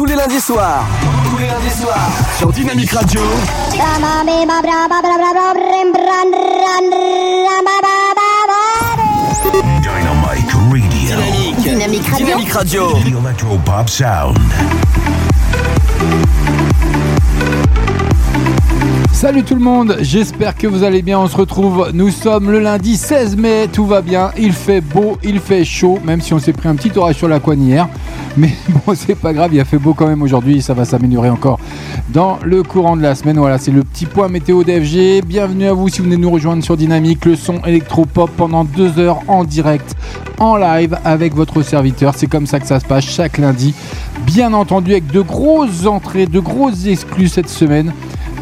Tous les lundis soirs. Tous les lundis soirs. Sur Dynamique Radio. Dynamic Radio. Dynamique. Dynamique Radio. Dynamique Radio. The Sound. Salut tout le monde, j'espère que vous allez bien, on se retrouve, nous sommes le lundi 16 mai, tout va bien, il fait beau, il fait chaud, même si on s'est pris un petit orage sur la coigne hier, mais bon c'est pas grave, il a fait beau quand même aujourd'hui, ça va s'améliorer encore dans le courant de la semaine, voilà c'est le petit point météo d'FG, bienvenue à vous si vous venez nous rejoindre sur Dynamique, le son électropop pendant deux heures en direct, en live avec votre serviteur, c'est comme ça que ça se passe chaque lundi, bien entendu avec de grosses entrées, de grosses exclus cette semaine,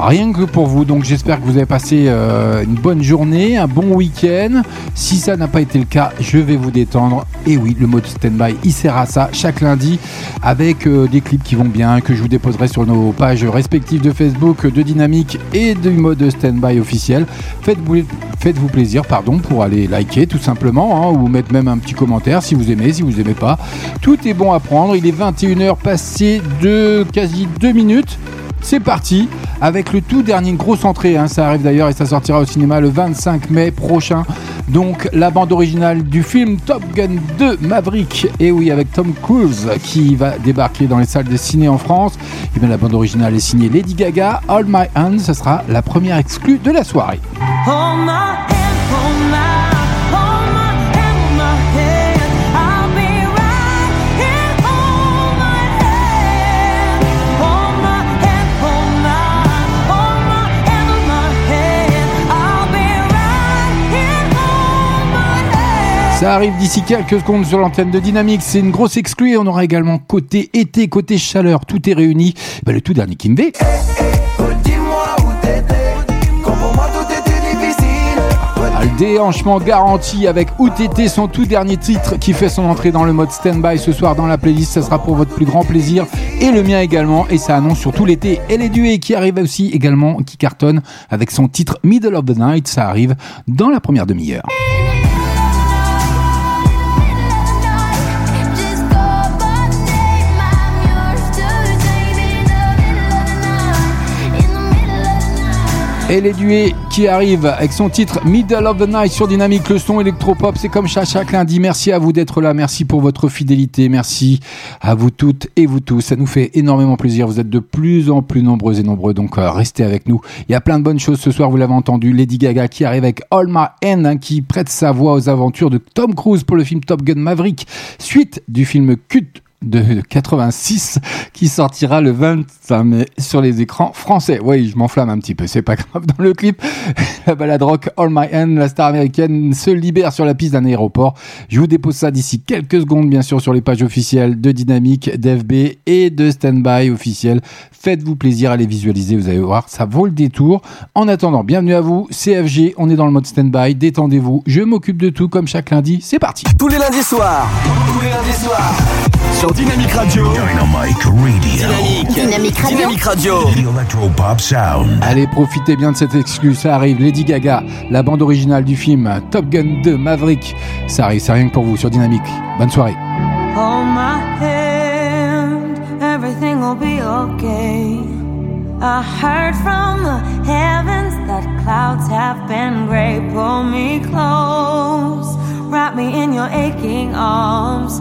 Rien que pour vous, donc j'espère que vous avez passé euh, une bonne journée, un bon week-end. Si ça n'a pas été le cas, je vais vous détendre. Et oui, le mode stand-by, il sert à ça chaque lundi avec euh, des clips qui vont bien, que je vous déposerai sur nos pages respectives de Facebook, de Dynamique et du mode stand-by officiel. Faites-vous plaisir, pardon, pour aller liker tout simplement, hein, ou mettre même un petit commentaire si vous aimez, si vous aimez pas. Tout est bon à prendre. Il est 21h passé de quasi 2 minutes. C'est parti avec le tout dernier, grosse entrée, hein, ça arrive d'ailleurs et ça sortira au cinéma le 25 mai prochain. Donc la bande originale du film Top Gun 2 Maverick, et oui avec Tom Cruise qui va débarquer dans les salles de ciné en France. Et bien la bande originale est signée Lady Gaga, All My Hands, ça sera la première exclue de la soirée. Ça arrive d'ici quelques secondes sur l'antenne de Dynamique. C'est une grosse exclue on aura également côté été, côté chaleur. Tout est réuni. Ben, le tout dernier difficile. Ah, Le déhanchement garanti avec OTT, son tout dernier titre qui fait son entrée dans le mode stand-by ce soir dans la playlist. Ça sera pour votre plus grand plaisir et le mien également. Et ça annonce sur tout l'été. Et les duets qui arrivent aussi également, qui cartonne avec son titre Middle of the Night. Ça arrive dans la première demi-heure. Et les duets qui arrivent avec son titre Middle of the Night sur Dynamique, le son électropop, c'est comme chaque, chaque lundi. Merci à vous d'être là, merci pour votre fidélité, merci à vous toutes et vous tous. Ça nous fait énormément plaisir. Vous êtes de plus en plus nombreux et nombreux, donc euh, restez avec nous. Il y a plein de bonnes choses ce soir, vous l'avez entendu. Lady Gaga qui arrive avec All My Hand, hein, qui prête sa voix aux aventures de Tom Cruise pour le film Top Gun Maverick, suite du film Cut de 86 qui sortira le 25 mai sur les écrans français. Oui, je m'enflamme un petit peu, c'est pas grave. Dans le clip, la balade rock All My Hand, la star américaine se libère sur la piste d'un aéroport. Je vous dépose ça d'ici quelques secondes, bien sûr, sur les pages officielles de Dynamique, d'FB et de Standby officiel. Faites-vous plaisir à les visualiser, vous allez voir, ça vaut le détour. En attendant, bienvenue à vous, CFG, on est dans le mode Standby, détendez-vous, je m'occupe de tout comme chaque lundi, c'est parti. Tous les lundis soirs. Tous les lundis soirs. Dynamique Radio. Dynamic Radio. Dynamique. Dynamique Radio. Dynamique Radio. Electro-Pop Sound. Allez, profitez bien de cette exclue, ça arrive. Lady Gaga, la bande originale du film Top Gun 2 Maverick. Ça arrive, c'est rien que pour vous sur Dynamique. Bonne soirée. Hold my hand, everything will be okay. I heard from the heavens that clouds have been gray. Pull me close, wrap me in your aching arms.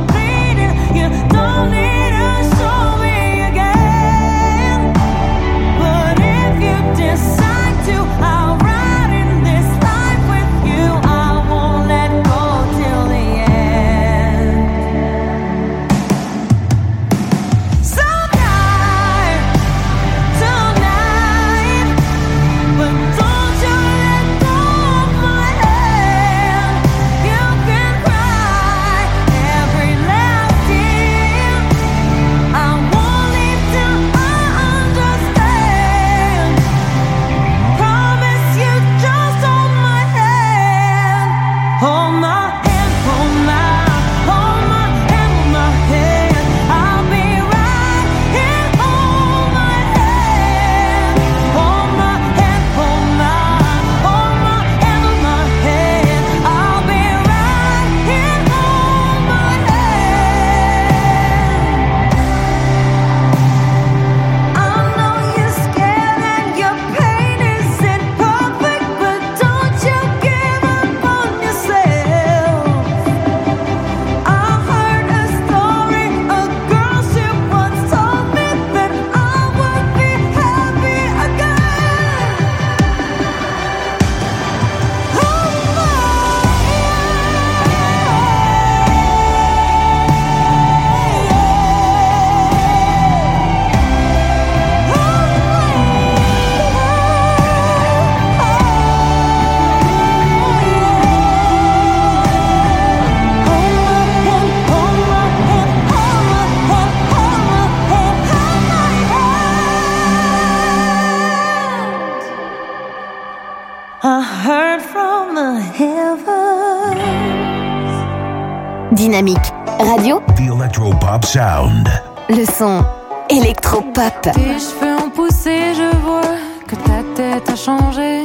Radio. The Electropop Sound. Le son électropop. Tes cheveux ont poussé, je vois que ta tête a changé.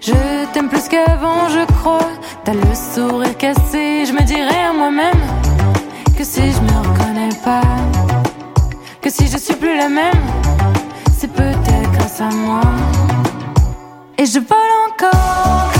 Je t'aime plus qu'avant, je crois. T'as le sourire cassé. Je me dirais à moi-même que si je me reconnais pas, que si je suis plus la même, c'est peut-être grâce à moi. Et je vole encore.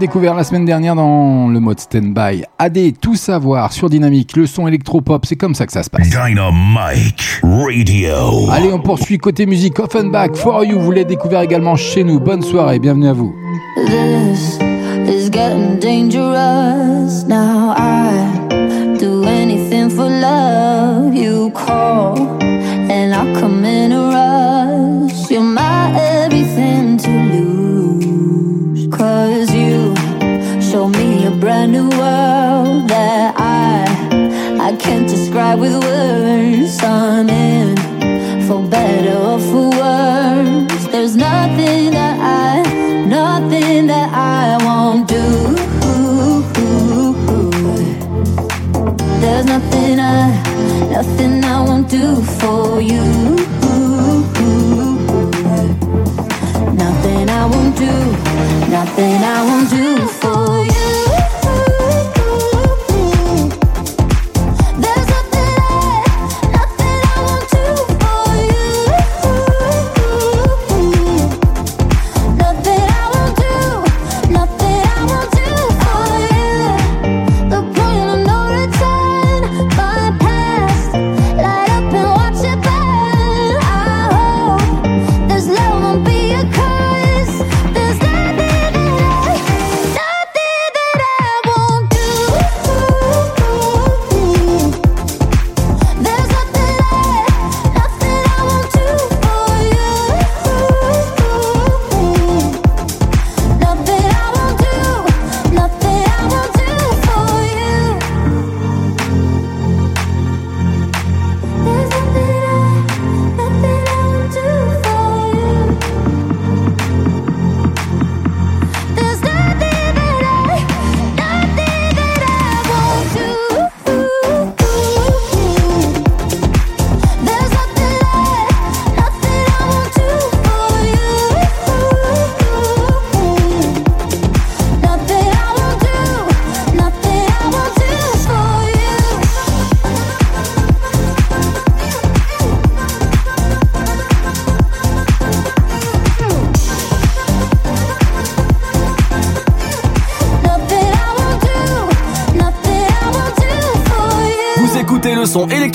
découvert la semaine dernière dans le mode stand-by. AD, tout savoir sur dynamique, le son électropop, c'est comme ça que ça se passe. Dynamique Radio. Allez, on poursuit côté musique Offenbach for you. Vous l'avez découvert également chez nous. Bonne soirée, bienvenue à vous. This is getting dangerous now. I... do for you. Nothing I won't do, nothing I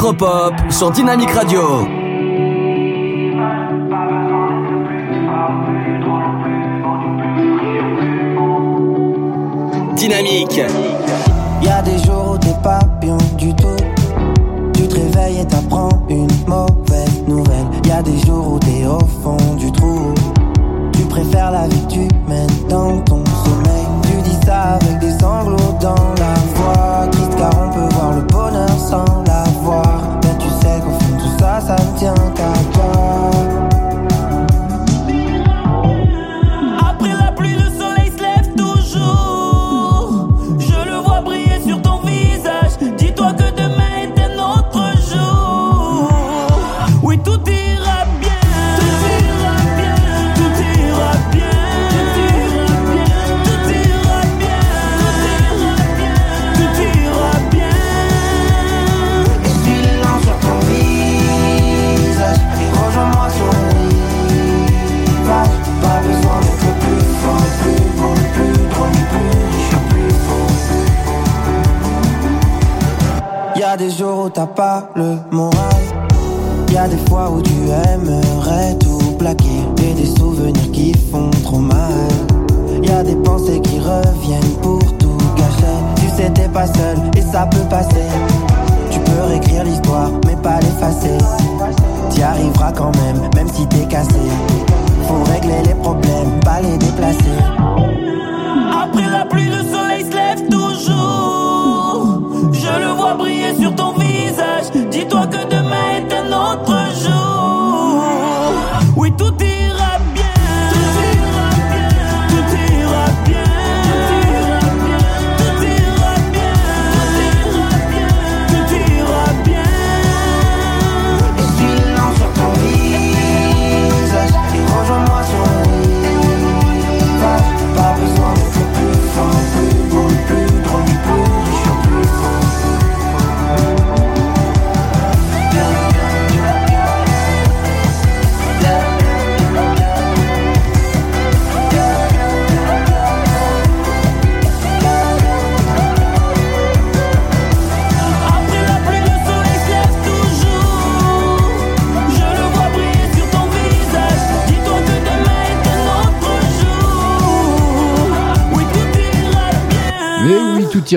électropop sur Dynamique Radio. Dynamique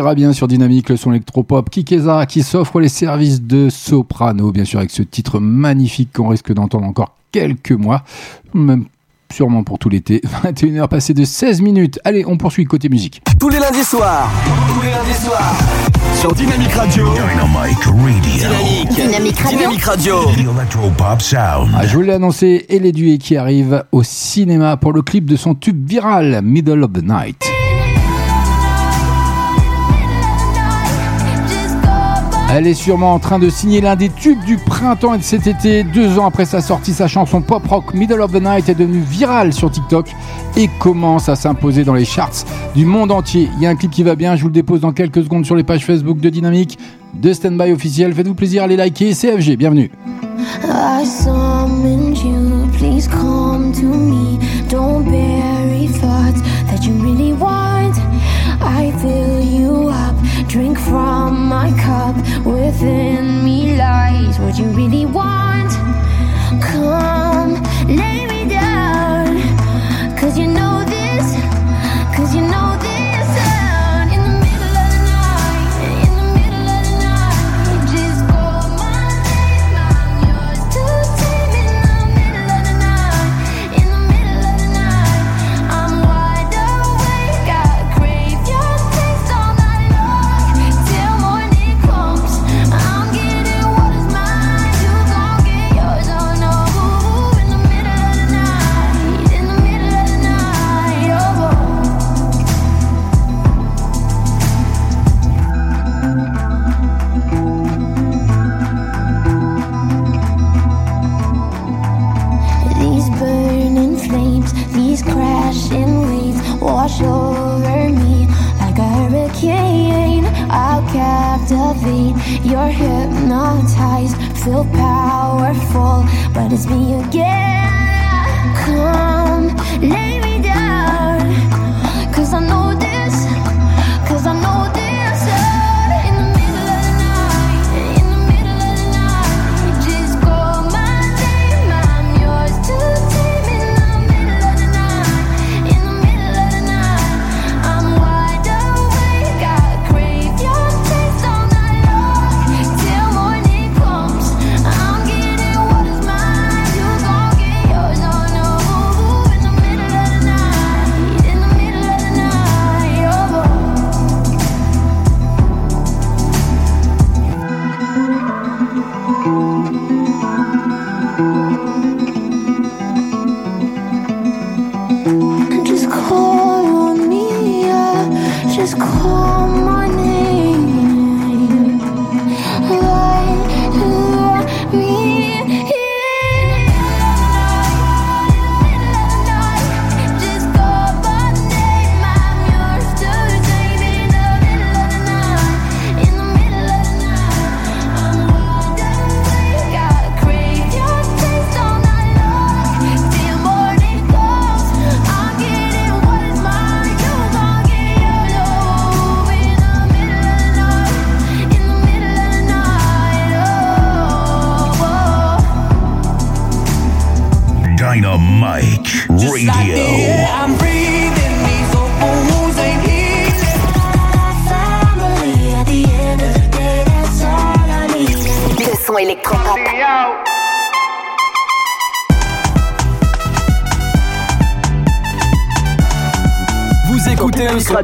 ira bien sur Dynamique, le son électropop Kikeza qui s'offre les services de soprano, bien sûr, avec ce titre magnifique qu'on risque d'entendre encore quelques mois, même sûrement pour tout l'été. 21h passées de 16 minutes. Allez, on poursuit côté musique. Tous les lundis soirs. Tous les lundis soirs. Sur Dynamique Radio. Dynamic Radio. Dynamique. Dynamique Radio. Dynamique Electropop Sound. Ah, je vous l'ai annoncé, et les duets qui arrivent au cinéma pour le clip de son tube viral, Middle of the Night. Elle est sûrement en train de signer l'un des tubes du printemps et de cet été. Deux ans après sa sortie, sa chanson pop rock Middle of the Night est devenue virale sur TikTok et commence à s'imposer dans les charts du monde entier. Il y a un clip qui va bien, je vous le dépose dans quelques secondes sur les pages Facebook de Dynamique, de Standby officiel. Faites-vous plaisir, allez liker. CFG, bienvenue. Drink from my cup. Within me lies what you really want. Come, lay me down. Cause you know this, cause you know wash over me like a hurricane. I'll captivate, you're hypnotized, feel powerful, but it's me again. Come, lay me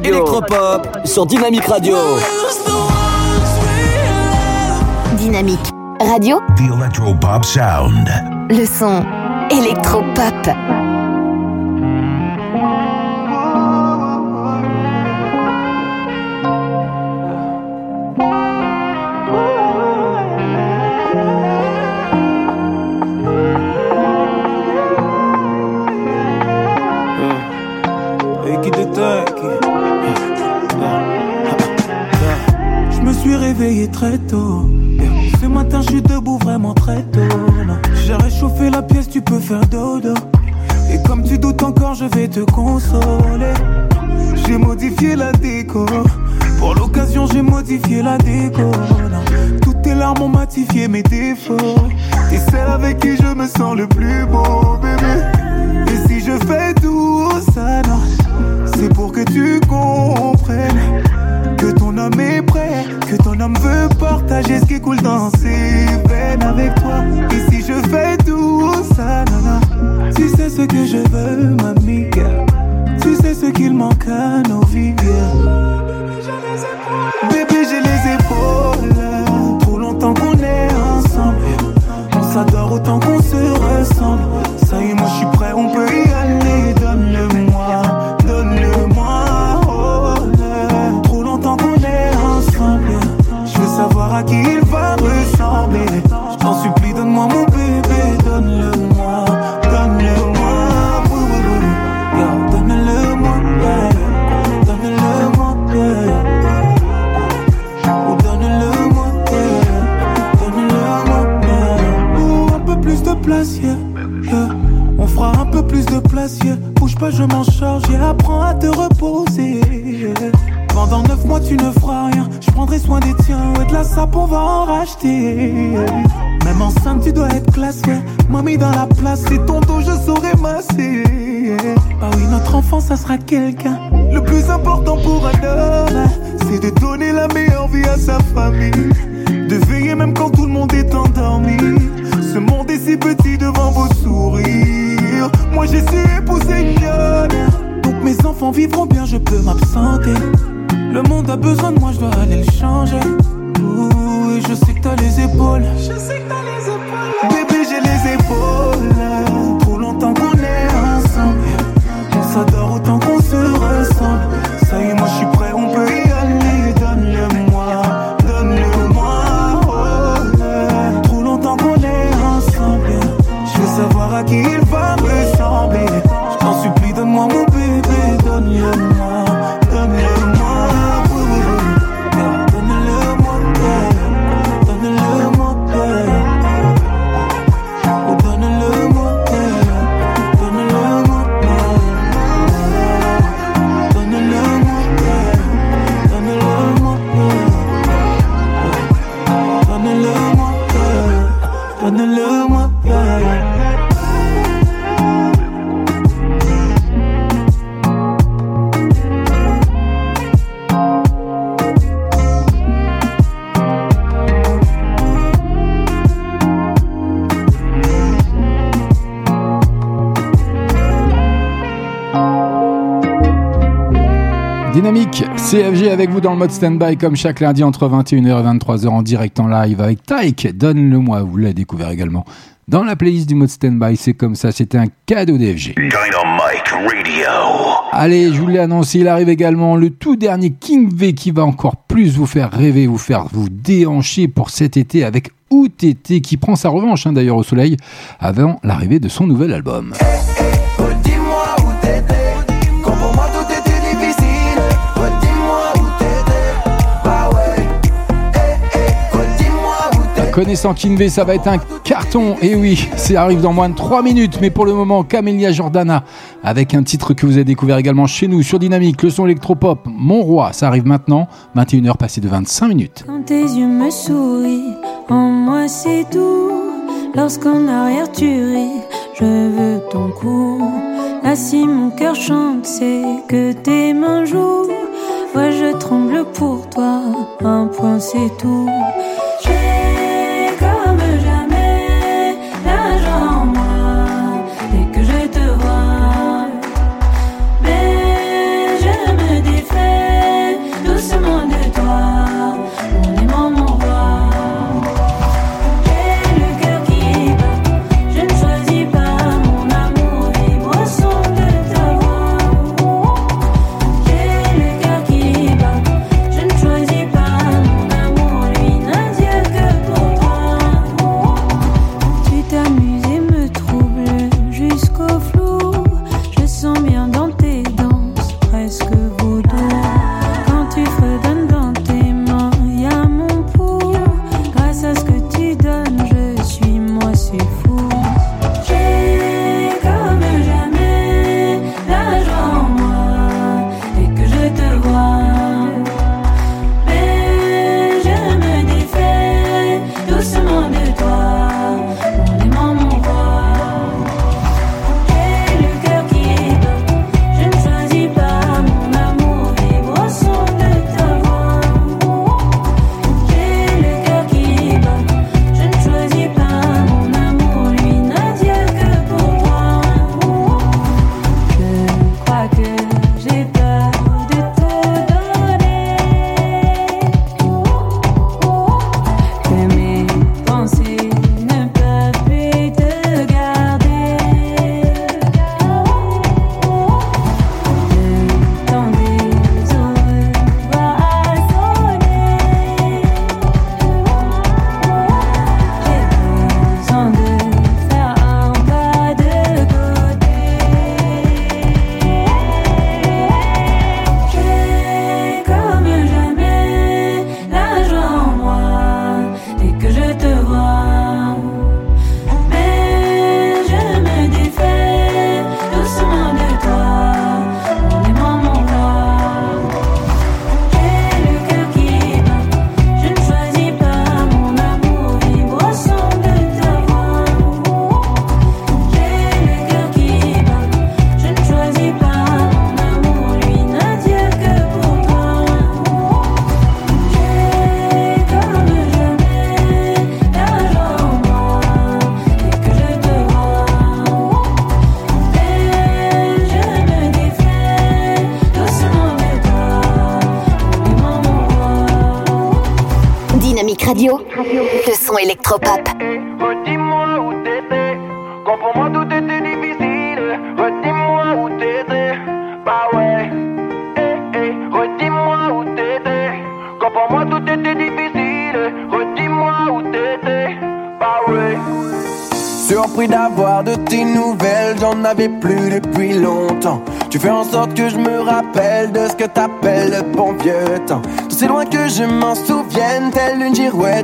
électropop sur Dynamique Radio. Dynamique Radio. The Electropop Sound. Le son électropop. prova que CFG avec vous dans le mode stand-by comme chaque lundi entre 21h et 23h en direct en live avec Taïk. Donne-le-moi, vous l'avez découvert également dans la playlist du mode stand-by. C'est comme ça, c'était un cadeau d'FG. Dynamite Radio. Allez, je vous l'ai annoncé, il arrive également le tout dernier King V qui va encore plus vous faire rêver, vous faire vous déhancher pour cet été avec OTT qui prend sa revanche hein, d'ailleurs au soleil avant l'arrivée de son nouvel album. Hey, hey, oh, Connaissant Kinvey, ça va être un carton. Et oui, ça arrive dans moins de 3 minutes. Mais pour le moment, Camélia Jordana, avec un titre que vous avez découvert également chez nous sur Dynamique, le son électropop, Mon Roi, ça arrive maintenant, 21h passée de 25 minutes. Quand tes yeux me sourient, en moi c'est tout. Lorsqu'en arrière tu ris, je veux ton cou. Là, si mon cœur chante, c'est que tes mains jouent. Ouais, je tremble pour toi, un point c'est tout.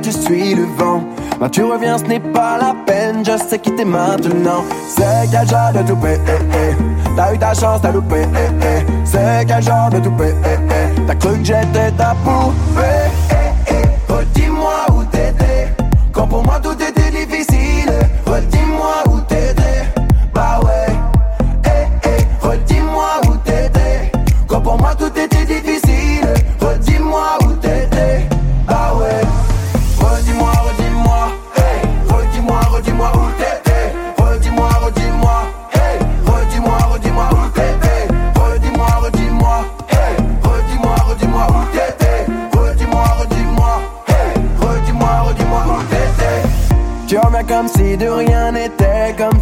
Je suis le vent. Bah tu reviens, ce n'est pas la peine, je sais qui t'es maintenant. C'est quel genre de toupé, eh, eh. T'as eu ta chance, t'as loupé, eh, eh. C'est quel genre de toupé, eh, eh. T'as cru que j'étais ta poupée,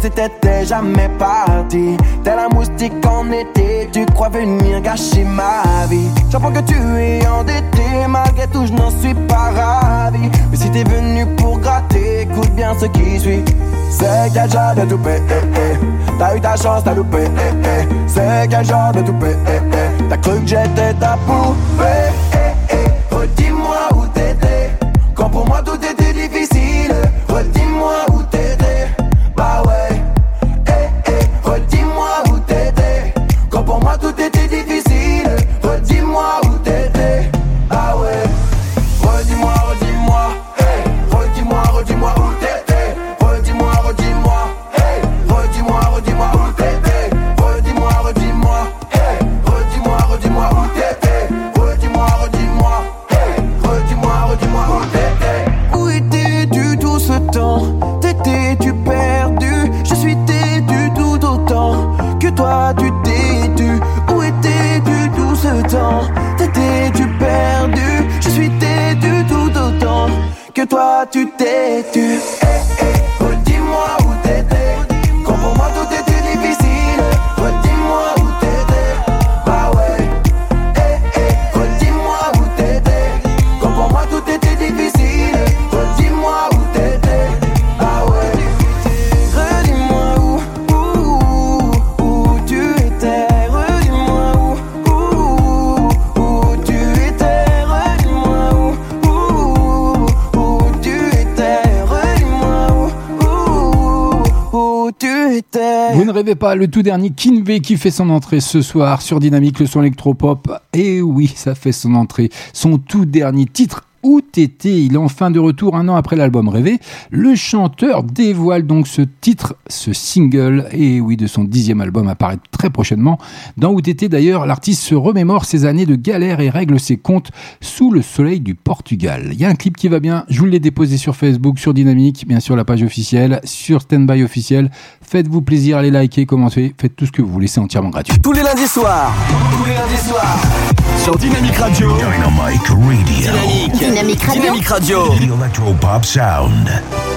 si t'étais jamais parti. T'es la moustique en été, tu crois venir gâcher ma vie. J'apprends que tu es endetté, malgré tout je n'en suis pas ravi. Mais si t'es venu pour gratter, écoute bien ce qui suit. C'est quel genre de toupé, eh, eh? T'as eu ta chance, t'as loupé, eh, eh? C'est quel genre de toupé, eh, eh? T'as cru que j'étais ta poupée, rêvez pas, le tout dernier Kinvey qui fait son entrée ce soir sur Dynamique, le son électropop. Et oui, ça fait son entrée. Son tout dernier titre. Où t'étais Il est en fin de retour un an après l'album Rêvé. Le chanteur dévoile donc ce titre, ce single, et oui, de son dixième album apparaît très prochainement. Dans Où t'étais d'ailleurs, l'artiste se remémore ses années de galère et règle ses comptes sous le soleil du Portugal. Il y a un clip qui va bien, je vous l'ai déposé sur Facebook, sur Dynamique, bien sûr la page officielle, sur Standby officiel. Faites-vous plaisir, allez liker, commentez, faites tout ce que vous voulez, c'est entièrement gratuit. Tous les lundis soirs. Tous les lundis soirs. Sur Dynamique Radio. Dynamic Radio. Dynamique. Dynamique Radio. Dynamique Radio. The Electropop Sound.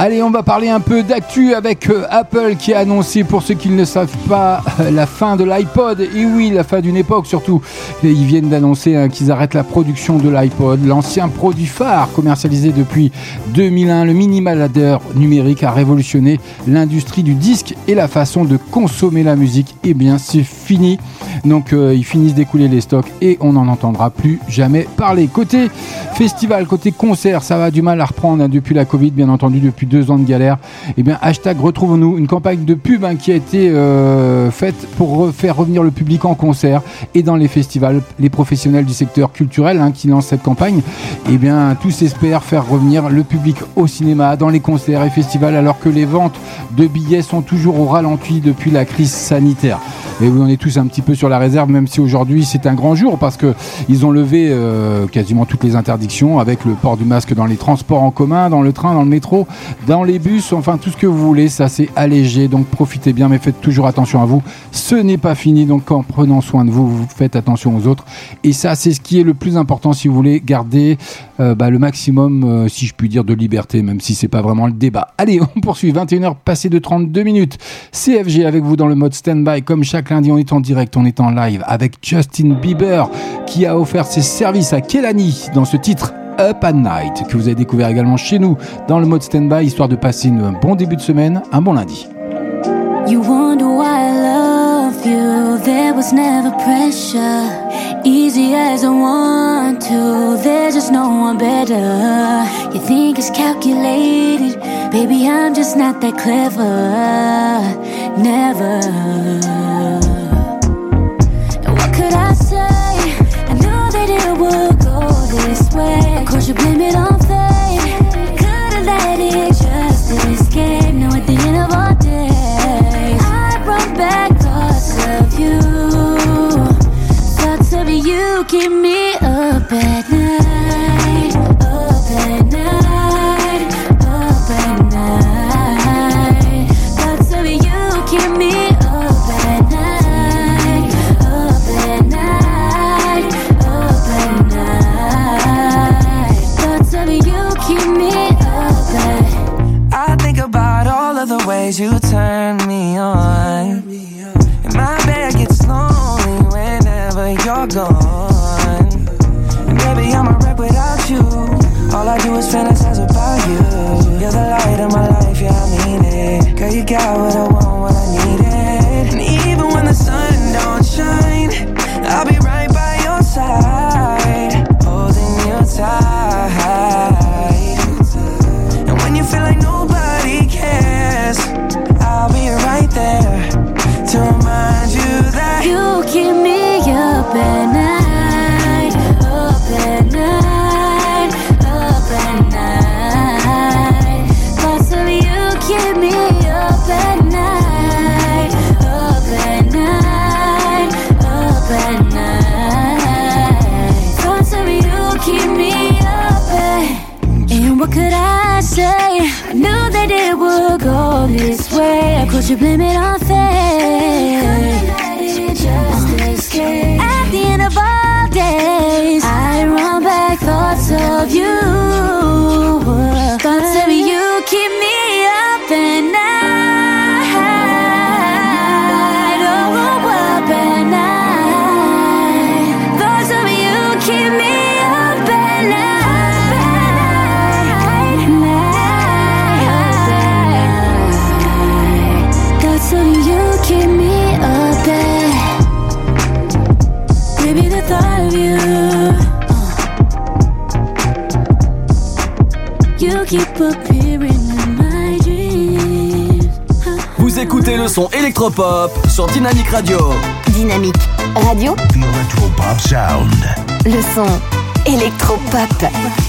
Allez, on va parler un peu d'actu avec euh, Apple qui a annoncé, pour ceux qui ne savent pas, la fin de l'iPod. Et oui, la fin d'une époque surtout. Ils viennent d'annoncer hein, qu'ils arrêtent la production de l'iPod, l'ancien produit phare commercialisé depuis 2001. Le minimaladeur numérique a révolutionné l'industrie du disque et la façon de consommer la musique. Eh bien, c'est fini. Donc, euh, ils finissent d'écouler les stocks et on n'en entendra plus jamais parler. Côté festival, côté concert, ça va du mal à reprendre hein, depuis la Covid, bien entendu, depuis deux ans de galère. Eh bien, hashtag retrouvons-nous, une campagne de pub hein, qui a été euh, faite pour re- faire revenir le public en concert et dans les festivals. Les professionnels du secteur culturel hein, qui lancent cette campagne, eh bien, tous espèrent faire revenir le public au cinéma, dans les concerts et festivals, alors que les ventes de billets sont toujours au ralenti depuis la crise sanitaire. Et oui, on est tous un petit peu sur la réserve, même si aujourd'hui c'est un grand jour parce que ils ont levé euh, quasiment toutes les interdictions avec le port du masque dans les transports en commun, dans le train, dans le métro, dans les bus, enfin tout ce que vous voulez. Ça c'est allégé, donc profitez bien, mais faites toujours attention à vous. Ce n'est pas fini, donc en prenant soin de vous, vous faites attention aux autres. Et ça, c'est ce qui est le plus important si vous voulez garder euh, bah, le maximum, euh, si je puis dire, de liberté, même si c'est pas vraiment le débat. Allez, on poursuit. 21h passé de 32 minutes. CFG avec vous dans le mode stand-by. Comme chaque lundi, on est en direct, on est en live avec Justin Bieber qui a offert ses services à Kelani dans ce titre. Up at Night, que vous avez découvert également chez nous dans le mode stand-by, histoire de passer un bon début de semaine, un bon lundi. You wonder why I love you. There was never pressure. Easy as I want to. There's just no one better. You think it's calculated. Baby, I'm just not that clever. Never. What could I say? This way. Of course, you blame it on fate. Could've let it just escape. Now at the end of our day, I brought back thoughts of you. Thoughts of you keep me up at ways you turn me on. And my bed gets lonely whenever you're gone. And baby, I'm a wreck without you. All I do is fantasize about you. You're the light of my life, yeah, I mean it. Girl, you got what I want, son électropop sur Dynamique Radio. Dynamique Radio, The Electropop Sound. le son électropop.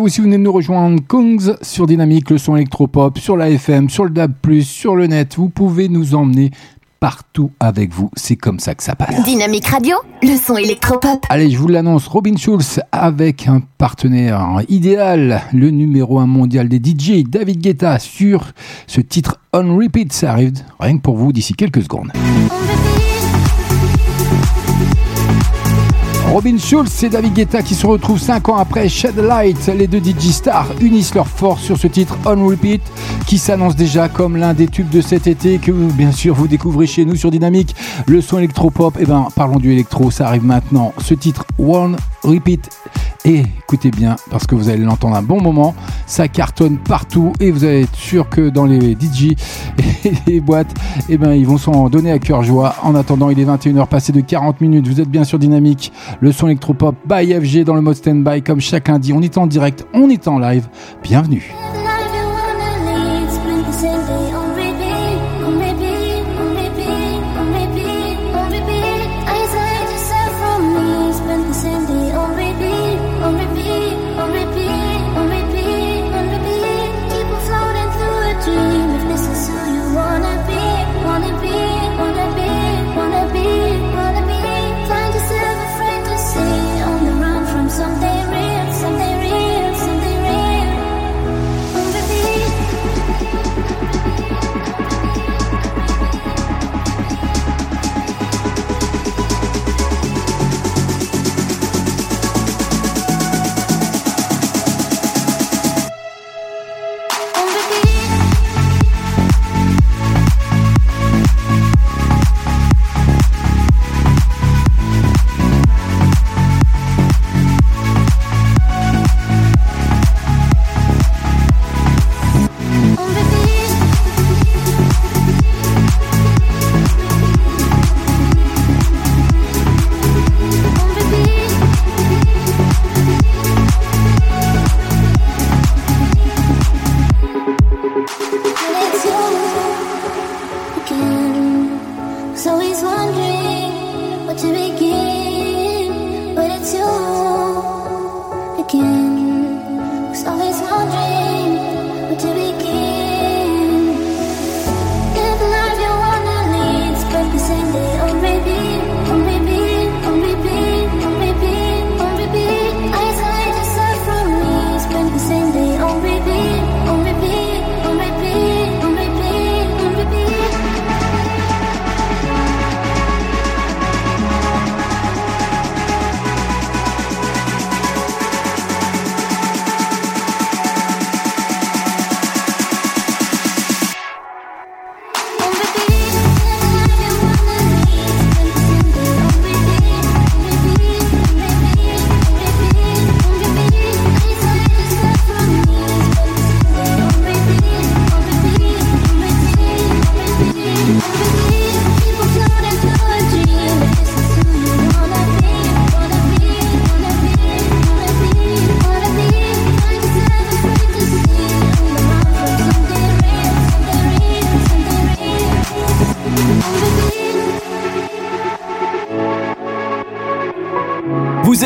Vous si vous venez de nous rejoindre. Kongs sur Dynamique, le son électropop, sur la FM, sur le DAB+, sur le net. Vous pouvez nous emmener partout avec vous. C'est comme ça que ça passe. Dynamique Radio, le son électropop. Allez, je vous l'annonce, Robin Schulz avec un partenaire idéal, le numéro 1 mondial des DJ, David Guetta, sur ce titre On Repeat. Ça arrive rien que pour vous d'ici quelques secondes. Robin Schulz et David Guetta qui se retrouvent 5 ans après Shed Light. Les deux DJ stars unissent leurs forces sur ce titre On Repeat qui s'annonce déjà comme l'un des tubes de cet été que bien sûr vous découvrez chez nous sur Dynamique. Le son électropop, et eh ben parlons du électro, ça arrive maintenant. Ce titre On Repeat et écoutez bien, parce que vous allez l'entendre un bon moment, ça cartonne partout et vous allez être sûr que dans les DJ et les boîtes, eh ben, ils vont s'en donner à cœur joie. En attendant, il est 21h passé de 40 minutes. Vous êtes bien sûr dynamique. Le son électropop by FG dans le mode stand-by comme chaque lundi. On est en direct, on est en live. Bienvenue.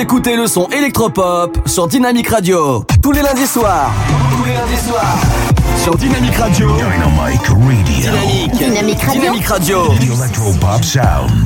Écoutez le son électropop sur Dynamic Radio. Tous les lundis soirs. Tous les lundis soirs. Sur Dynamic Radio. Dynamic Radio. Dynamic. Dynamic Radio. Dynamic Radio. The Electropop Sound.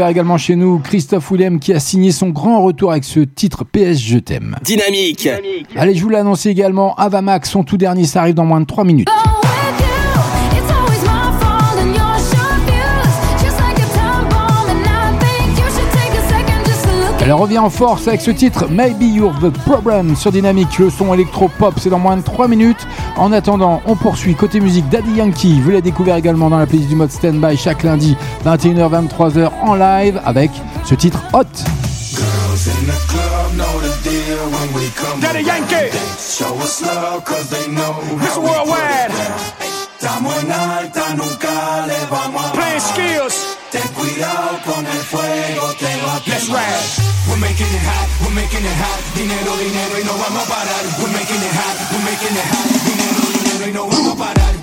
découvert également chez nous Christophe Willem qui a signé son grand retour avec ce titre PS Je t'aime. Dynamique. Dynamique. Allez, je vous l'annonce également, Avamax, son tout dernier, ça arrive dans moins de 3 minutes. Oh Elle revient en force avec ce titre Maybe You're the Problem sur Dynamique. Le son électro-pop, c'est dans moins de 3 minutes. En attendant, on poursuit côté musique Daddy Yankee. Vous l'avez découvert également dans la playlist du mode Standby chaque lundi 21h-23h en live avec ce titre Hot. Daddy Yankee. Playing skills. Ten cuidado con el fuego, te va a Let's ride. We're making it hot, we're making it hot. Dinero, dinero y no vamos a parar. We're making it hot, we're making it hot. Dinero, dinero y no vamos a parar.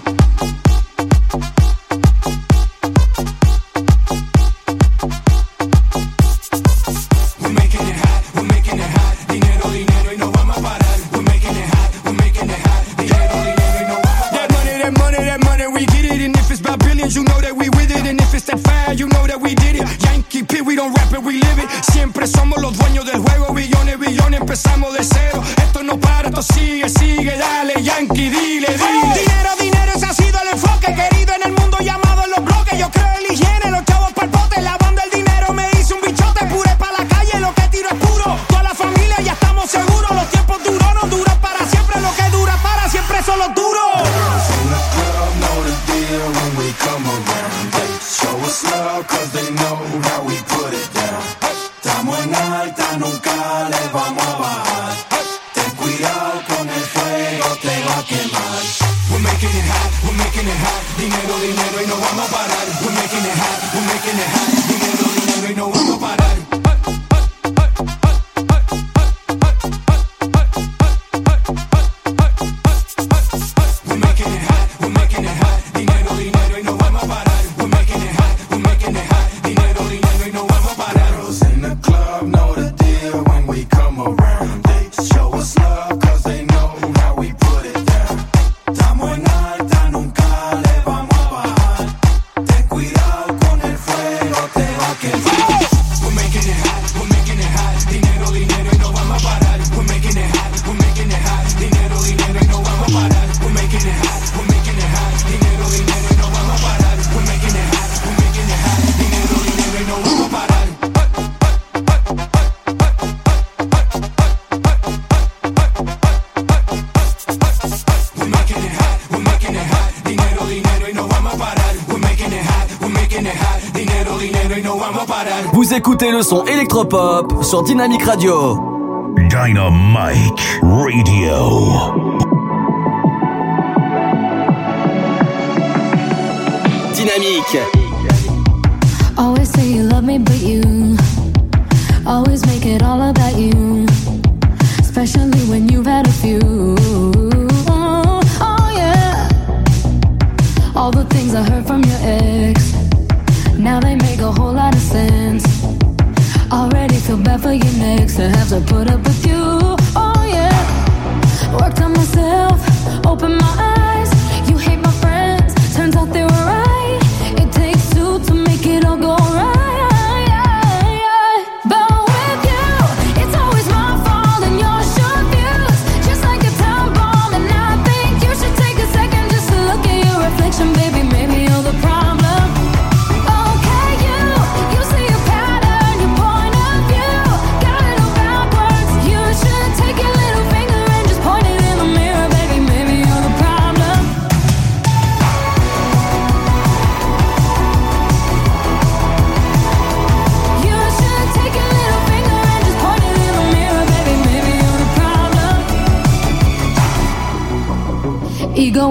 somos los dueños del juego. Billones, billones, empezamos de cero. Esto no para, esto sigue, sigue. Dale, Yankee, dile, dile. électropop sur Dynamic Radio. Dynamic.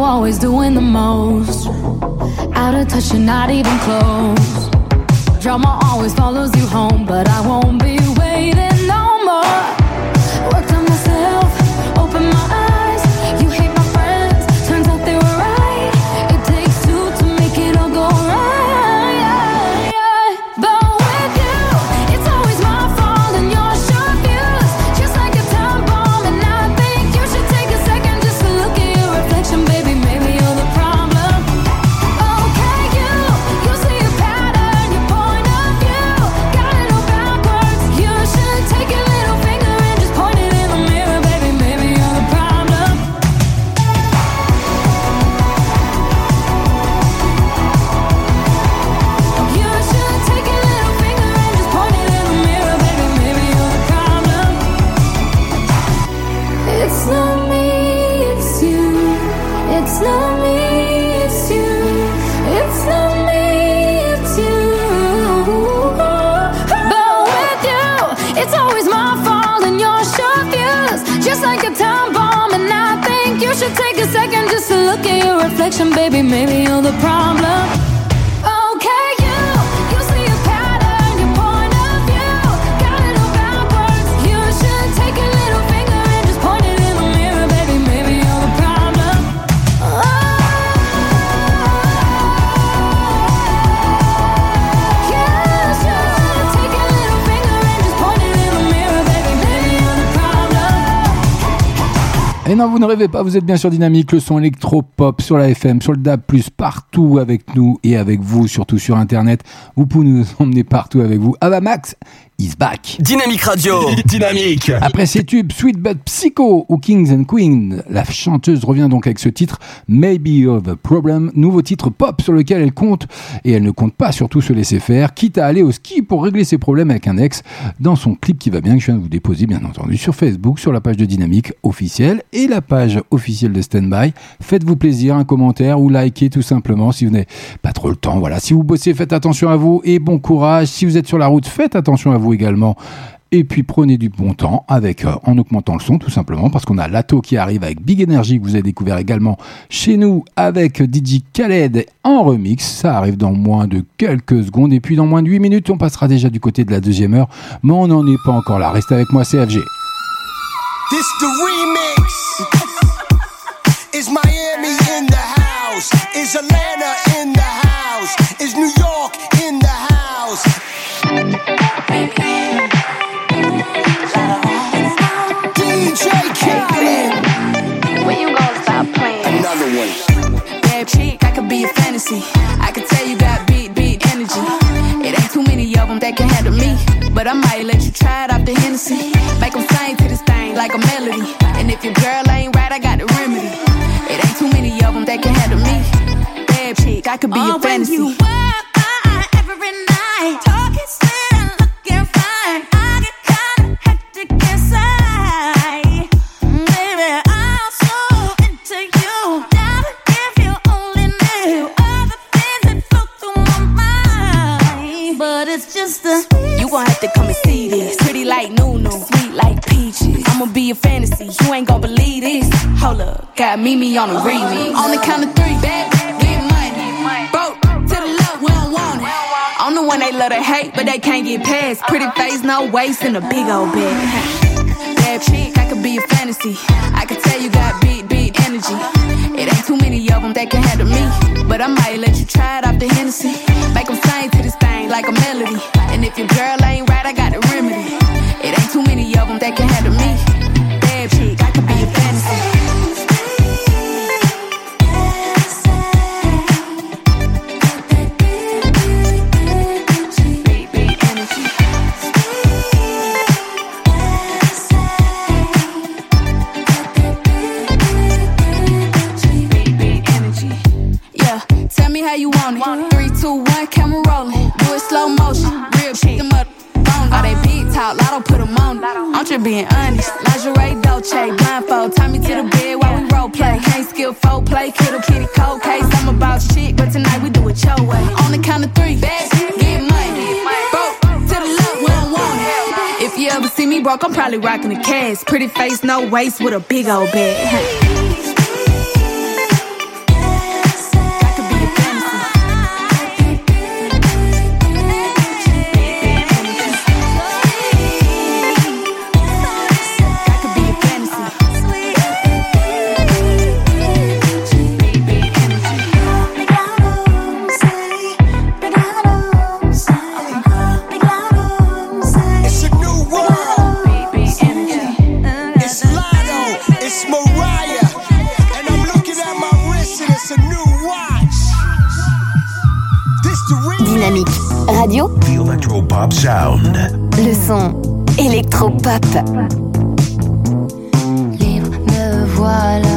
always doing the most. Out of touch, you're not even close. Drama always follows you home, but I won't be waiting. Non, vous ne rêvez pas, vous êtes bien sur Dynamique, le son électro-pop sur la FM, sur le DAB+, partout avec nous et avec vous, surtout sur Internet. Vous pouvez nous emmener partout avec vous. Avamax is back. Dynamique Radio. Dynamique. Après ces tubes Sweet But Psycho ou Kings and Queens, la chanteuse revient donc avec ce titre Maybe You Have a Problem, nouveau titre pop sur lequel elle compte et elle ne compte pas surtout se laisser faire, quitte à aller au ski pour régler ses problèmes avec un ex dans son clip qui va bien que je viens de vous déposer bien entendu sur Facebook, sur la page de Dynamique officielle et la page officielle de Standby. Faites-vous plaisir, un commentaire ou likez tout simplement si vous n'avez pas trop le temps. Voilà, si vous bossez, faites attention à vous et bon courage. Si vous êtes sur la route, faites attention à vous également. Et puis prenez du bon temps avec euh, en augmentant le son tout simplement parce qu'on a Lato qui arrive avec Big Energy que vous avez découvert également chez nous avec DJ Khaled en remix. Ça arrive dans moins de quelques secondes et puis dans moins de 8 minutes on passera déjà du côté de la deuxième heure mais on n'en est pas encore là. Restez avec moi CFG. This the remix. Is Miami in the house? Is in the house? Is New York chick, I could be a fantasy. I could tell you got beat, beat energy. It ain't too many of them that can handle me. But I might let you try it off the Hennessy. Make them sing to this thing like a melody. And if your girl ain't right, I got the remedy. It ain't too many of them that can handle me. Bad chick, I could be Oh, a fantasy. When you by every night, have to come and see this. Pretty like Nunu, sweet like peaches. I'ma be a fantasy, you ain't gon' believe this. Hold up, got Mimi on a remix. On the count of three, bad, get money. Broke to the left, we don't want it. I'm the one they love to hate, but they can't get past. Pretty face, no waist, and a big old bag. Bad chick, I could be a fantasy. I could tell you got beat, beat energy. It ain't too many of them that can handle me. But I might let you try it off the Hennessy. Make them thing like a melody. And if your girl ain't right, I got the remedy. It ain't too many of them that can handle me. Talk, lotto put them on. I'm just being honest. Lingerie, Dolce, blindfold. Tie me to the bed while we role play. Can't skill folk play, kittle kitty cold case. I'm about shit, but tonight we do it your way. On the count of three, bad, get money. Broke to the left, we don't want it. If you ever see me broke, I'm probably rocking a cast. Pretty face, no waist, with a big old bag. Dynamique Radio, The Electropop Sound. le son électropop. Libre, me voilà,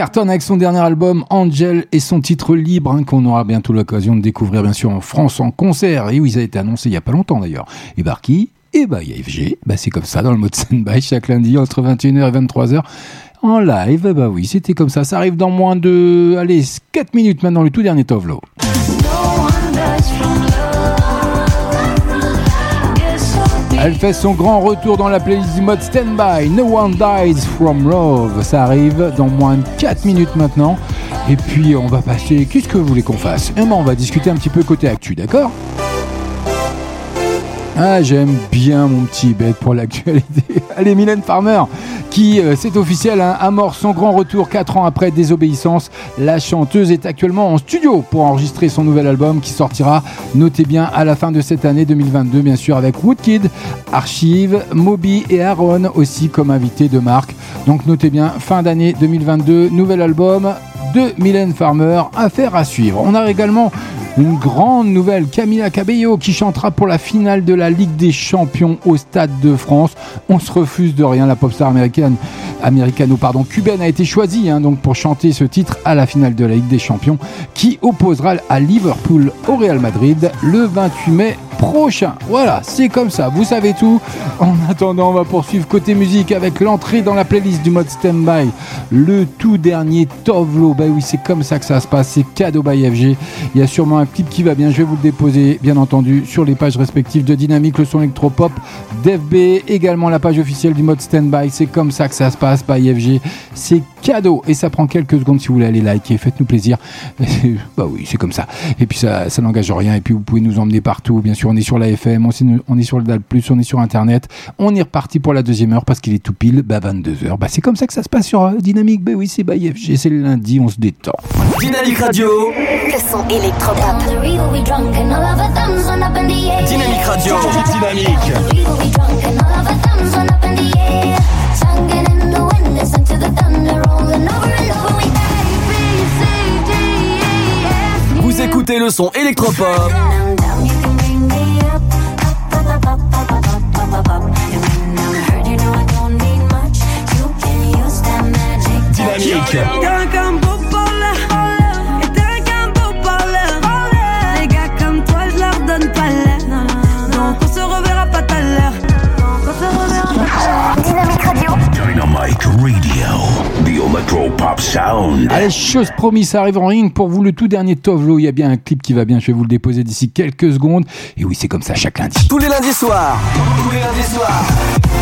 cartonne avec son dernier album Angel et son titre libre hein, qu'on aura bientôt l'occasion de découvrir bien sûr en France en concert. Et oui, ça a été annoncé il y a pas longtemps d'ailleurs. Et par qui Et bah IFG. Bah c'est comme ça dans le mode stand-by chaque lundi entre 21h et 23h. En live, bah oui, c'était comme ça. Ça arrive dans moins de, allez, 4 minutes maintenant, le tout dernier Tovlo. Elle fait son grand retour dans la playlist du mode Standby. No One Dies From Love. Ça arrive dans moins de 4 minutes maintenant. Et puis on va passer. Qu'est-ce que vous voulez qu'on fasse? Eh ben, on va discuter un petit peu côté actu, d'accord? Ah, j'aime bien mon petit bête pour l'actualité. Allez, Mylène Farmer, qui, euh, c'est officiel, hein, amorce son grand retour 4 ans après Désobéissance. La chanteuse est actuellement en studio pour enregistrer son nouvel album qui sortira, notez bien, à la fin de cette année 2022, bien sûr, avec Woodkid, Archive, Moby et Aaron aussi comme invités de marque. Donc notez bien, fin d'année 2022, nouvel album de Mylène Farmer, affaire à suivre. On a également une grande nouvelle, Camila Cabello qui chantera pour la finale de la Ligue des Champions au Stade de France. On se refuse de rien, la pop star américaine, américano pardon, cubaine a été choisie hein, donc pour chanter ce titre à la finale de la Ligue des Champions qui opposera à Liverpool au Real Madrid le 28 mai prochain. Voilà, c'est comme ça, vous savez tout. En attendant, on va poursuivre côté musique avec l'entrée dans la playlist du mode Standby, le tout dernier Tovlo. Bah oui, c'est comme ça que ça se passe, c'est cadeau by FG. Il y a sûrement un clip qui va bien, je vais vous le déposer, bien entendu, sur les pages respectives de Dynamique, le son électropop, d'FB, également la page officielle du mode Standby. C'est comme ça que ça se passe by FG. C'est cadeau et ça prend quelques secondes si vous voulez aller liker, faites-nous plaisir. bah oui, c'est comme ça. Et puis ça, ça n'engage rien. Et puis vous pouvez nous emmener partout, bien sûr on est sur la FM, on, est- sur le DAL+, on est sur Internet. On est reparti pour la deuxième heure parce qu'il est tout pile, bah 22h. Bah c'est comme ça que ça se passe sur euh, Dynamique. Bah oui, c'est by FG, c'est le lundi, on se détend. Dynamique Radio. Le son électropop. Dynamique Radio. Dynamique. Vous écoutez le son électropop. Dynamique. T'es qu'un beau parleur, et t'es qu'un beau parleur. Les gars comme toi, je leur donne pas l'air. Donc on se reverra pas tout à l'heure. Donc on se reverra pas tout à l'heure. Dynamique Radio. Dynamic Sound. Allez, chose promise, ça arrive en ring pour vous le tout dernier Tovlo. Il y a bien un clip qui va bien, je vais vous le déposer d'ici quelques secondes. Et oui, c'est comme ça chaque lundi. Tous les lundis soirs. Tous les lundis soirs.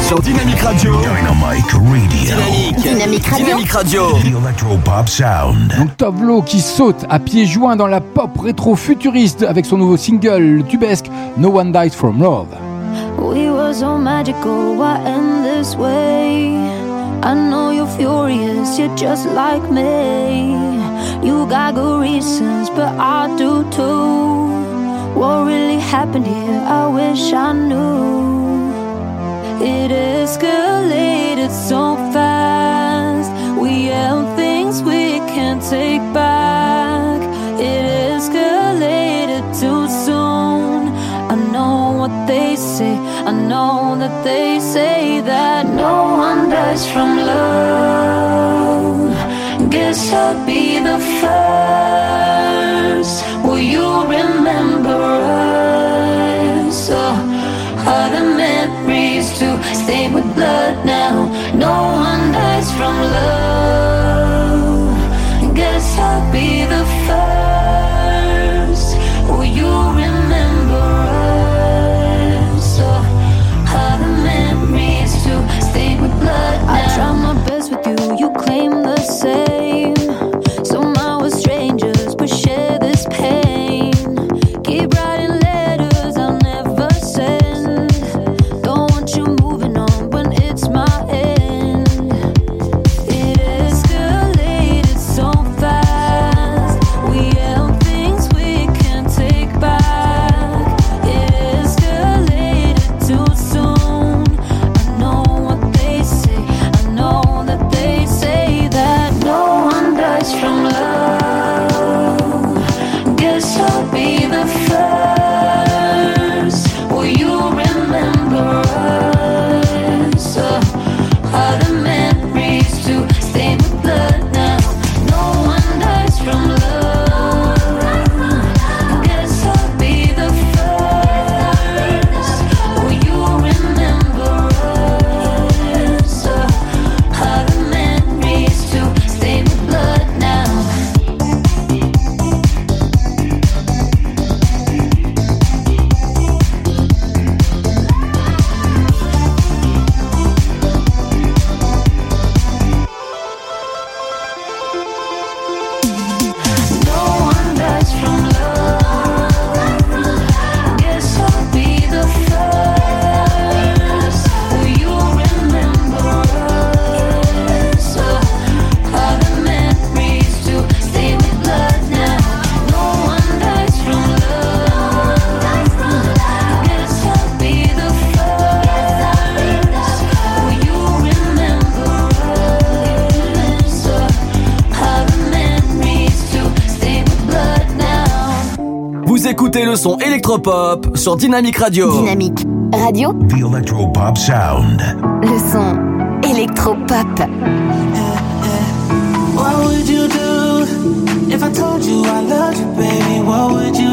Sur Dynamique Radio. Dynamic Radio. Dynamique Radio. Dynamique Radio. The Electro Pop Sound. Donc Tovlo qui saute à pieds joints dans la pop rétro-futuriste avec son nouveau single le tubesque No One Dies From Love. We were so magical, why end this way? I know you're furious, you're just like me. You got good reasons, but I do too. What really happened here? I wish I knew. It escalated so fast. We held things we can't take back. It escalated too soon. I know what they say. Know that they say that no one dies from love. Guess I'll be the first. Will you remember us? Oh, are the memories to stay with blood now? No one dies from love. Try my best with you, you claim the same. Electropop sur Dynamique Radio. Dynamique Radio. The Electropop Sound. Le son Electropop. Eh, eh, what would you do if I told you I loved you, baby? What would you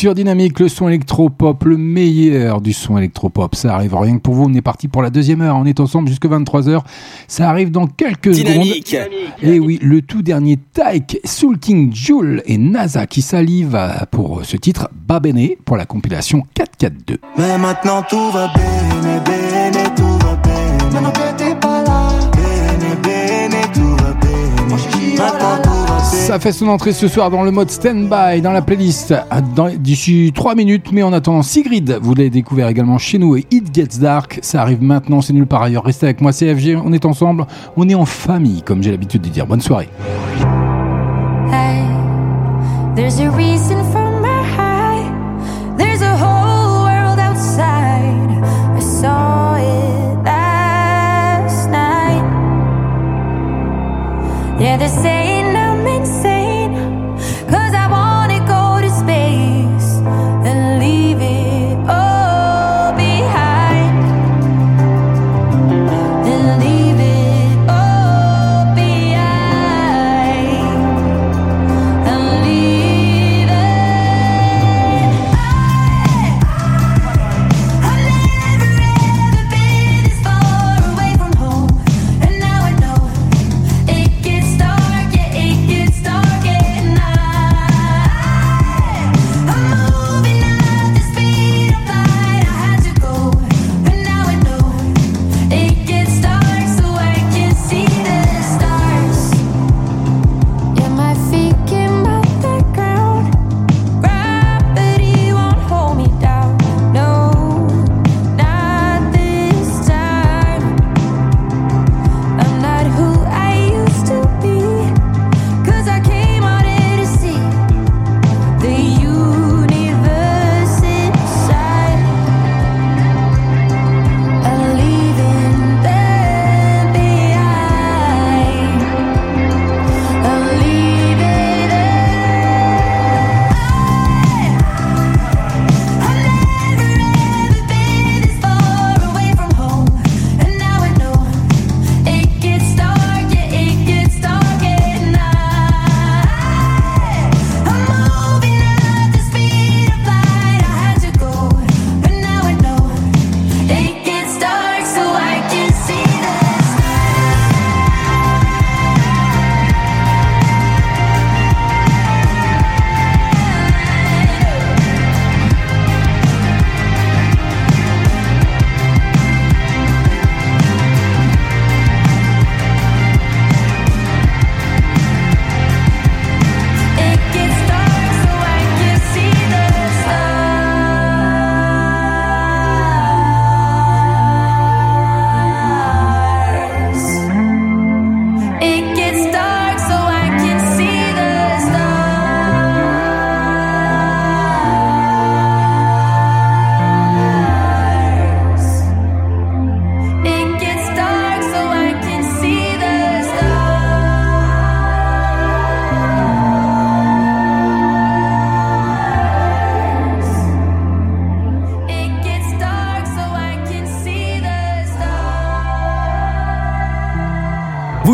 sur Dynamique, le son électropop, le meilleur du son électropop. Ça arrive rien que pour vous. On est parti pour la deuxième heure. On est ensemble jusque 23h. Ça arrive dans quelques secondes. Et eh oui, le tout dernier Tyke, Soul King, Joule et NASA qui salivent pour ce titre Babéné pour la compilation 442. Mais maintenant tout va bien, bien, tout va bien. ça fait son entrée ce soir dans le mode stand-by, dans la playlist d'ici 3 minutes. Mais en attendant, Sigrid, vous l'avez découvert également chez nous et It Gets Dark, ça arrive maintenant, c'est nulle part ailleurs. Restez avec moi, CFG, on est ensemble, on est en famille, comme j'ai l'habitude de dire. Bonne soirée.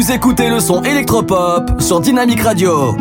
Écoutez le son électropop sur Dynamique Radio.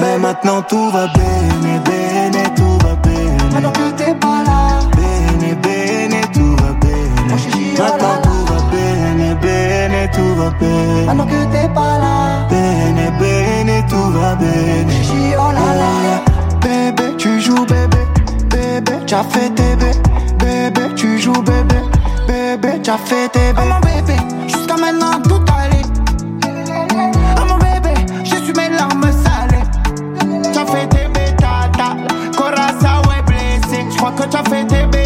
Mais maintenant tout va bien, bene, tout va bien. Maintenant que t'es pas là, bene, bene, tout va bien. Maintenant tout va bien, bene, tout va bien. Maintenant que t'es pas là, bene, bene, tout va bien. Oh là là, bébé, tu joues bébé, bébé, tu as fait tes bébés, bébé, tu joues bébé, bébé, tu as fait tes bébés. Oh mon bébé, jusqu'à maintenant tout allait. Oh mon bébé, j'ai su mes larmes much of fate,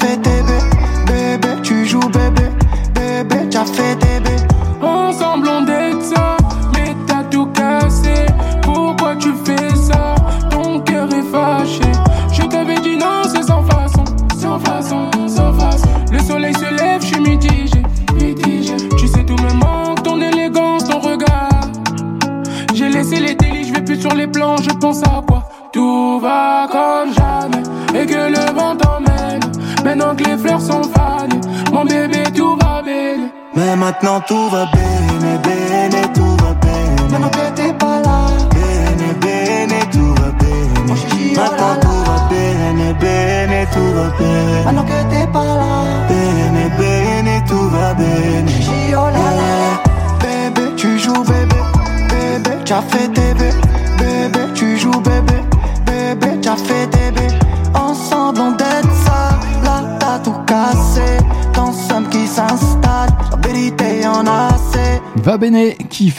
bébé,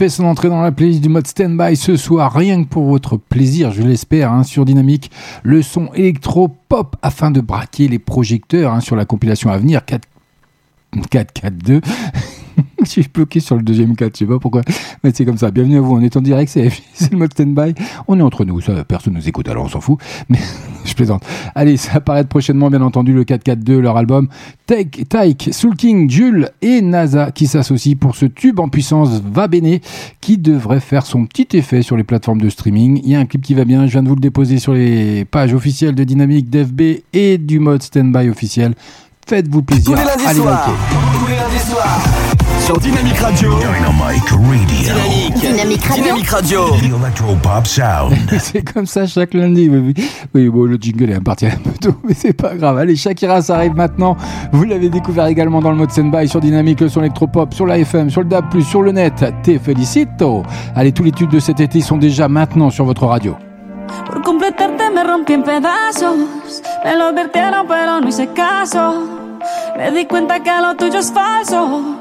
fait son entrée dans la playlist du mode stand-by ce soir, rien que pour votre plaisir, je l'espère, hein, sur Dynamique, le son électro-pop afin de braquer les projecteurs hein, sur la compilation à venir 4 4-4-2. Je suis bloqué sur le deuxième 4, je sais pas pourquoi, mais c'est comme ça. Bienvenue à vous, on est en direct, c'est le mode stand-by. On est entre nous, ça, personne nous écoute, alors on s'en fout, mais je plaisante. Allez, ça apparaît prochainement, bien entendu, le 4-4-2, leur album. Take, Taik, Soul King, Jules et NASA qui s'associent pour ce tube en puissance Va Bene qui devrait faire son petit effet sur les plateformes de streaming. Il y a un clip qui va bien, je viens de vous le déposer sur les pages officielles de Dynamique, d'FB et du mode stand-by officiel. Faites-vous plaisir. Tous les lundis Allez liker. Sur Dynamique Radio. Dynamic Radio. Dynamique. Dynamique Radio. Dynamique Radio. Electropop Sound. c'est comme ça chaque lundi. Oui, oui. Oui, bon, le jingle est parti un peu tôt, mais c'est pas grave. Allez, Shakira, ça arrive maintenant. Vous l'avez découvert également dans le mode stand-by sur Dynamique, le son électropop, sur la FM, sur le DAB+, sur le net. Te felicito. Allez, tous les tubes de cet été sont déjà maintenant sur votre radio. Por completarte me rompí en pedazos. Me lo advirtieron, pero no hice caso. Me di cuenta que lo tuyo es falso.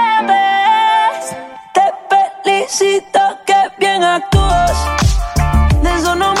Felicito que bien actúas. De eso no me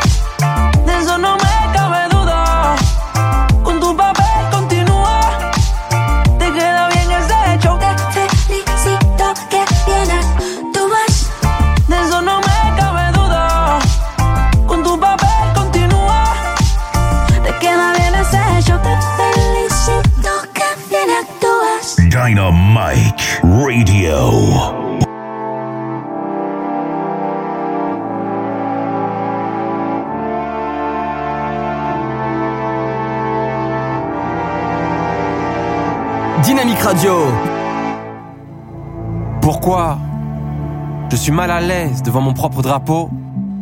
je suis mal à l'aise devant mon propre drapeau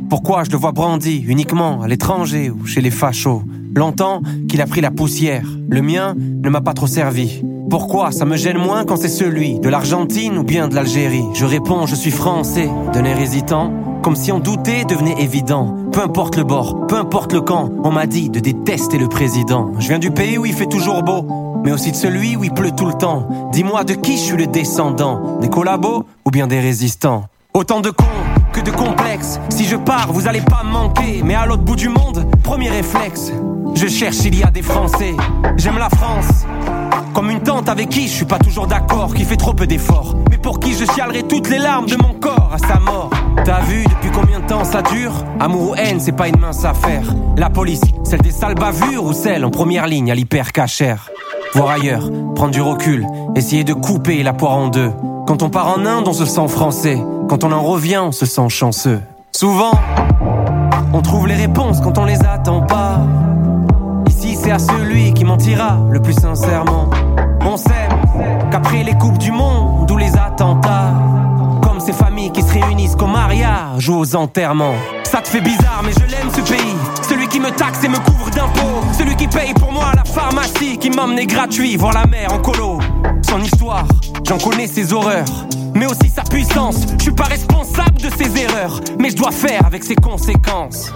Pourquoi je le vois brandi uniquement à l'étranger ou chez les fachos? Longtemps qu'il a pris la poussière, le mien ne m'a pas trop servi. Pourquoi ça me gêne moins quand c'est celui de l'Argentine ou bien de l'Algérie? Je réponds, je suis français, d'un air hésitant, comme si en douter devenait évident. Peu importe le bord, peu importe le camp, on m'a dit de détester le président. Je viens du pays où il fait toujours beau, mais aussi de celui où il pleut tout le temps. Dis-moi de qui je suis le descendant? Des collabos ou bien des résistants? Autant de cons que de complexes. Si je pars, vous allez pas me manquer. Mais à l'autre bout du monde, premier réflexe. Je cherche s'il y a des Français. J'aime la France. Comme une tante avec qui je suis pas toujours d'accord, qui fait trop peu d'efforts. Mais pour qui je chialerai toutes les larmes de mon corps à sa mort. T'as vu depuis combien de temps ça dure? Amour ou haine, c'est pas une mince affaire. La police, celle des sales bavures ou celle en première ligne à l'hyper cachère voir ailleurs, prendre du recul, essayer de couper la poire en deux. Quand on part en Inde, on se sent français. Quand on en revient, on se sent chanceux. Souvent, on trouve les réponses quand on les attend pas. Ici, c'est à celui qui mentira le plus sincèrement. On sait qu'après les coupes du monde ou les attentats, comme ces familles qui se réunissent qu'au mariage ou aux enterrements. Ça te fait bizarre, mais je l'aime ce pays. Celui qui me taxe et me couvre d'impôts. Celui qui paye pour moi la pharmacie, qui m'emmenait gratuit voir la mer en colo. Son histoire, j'en connais ses horreurs. Mais aussi sa puissance, je suis pas responsable de ses erreurs, mais je dois faire avec ses conséquences.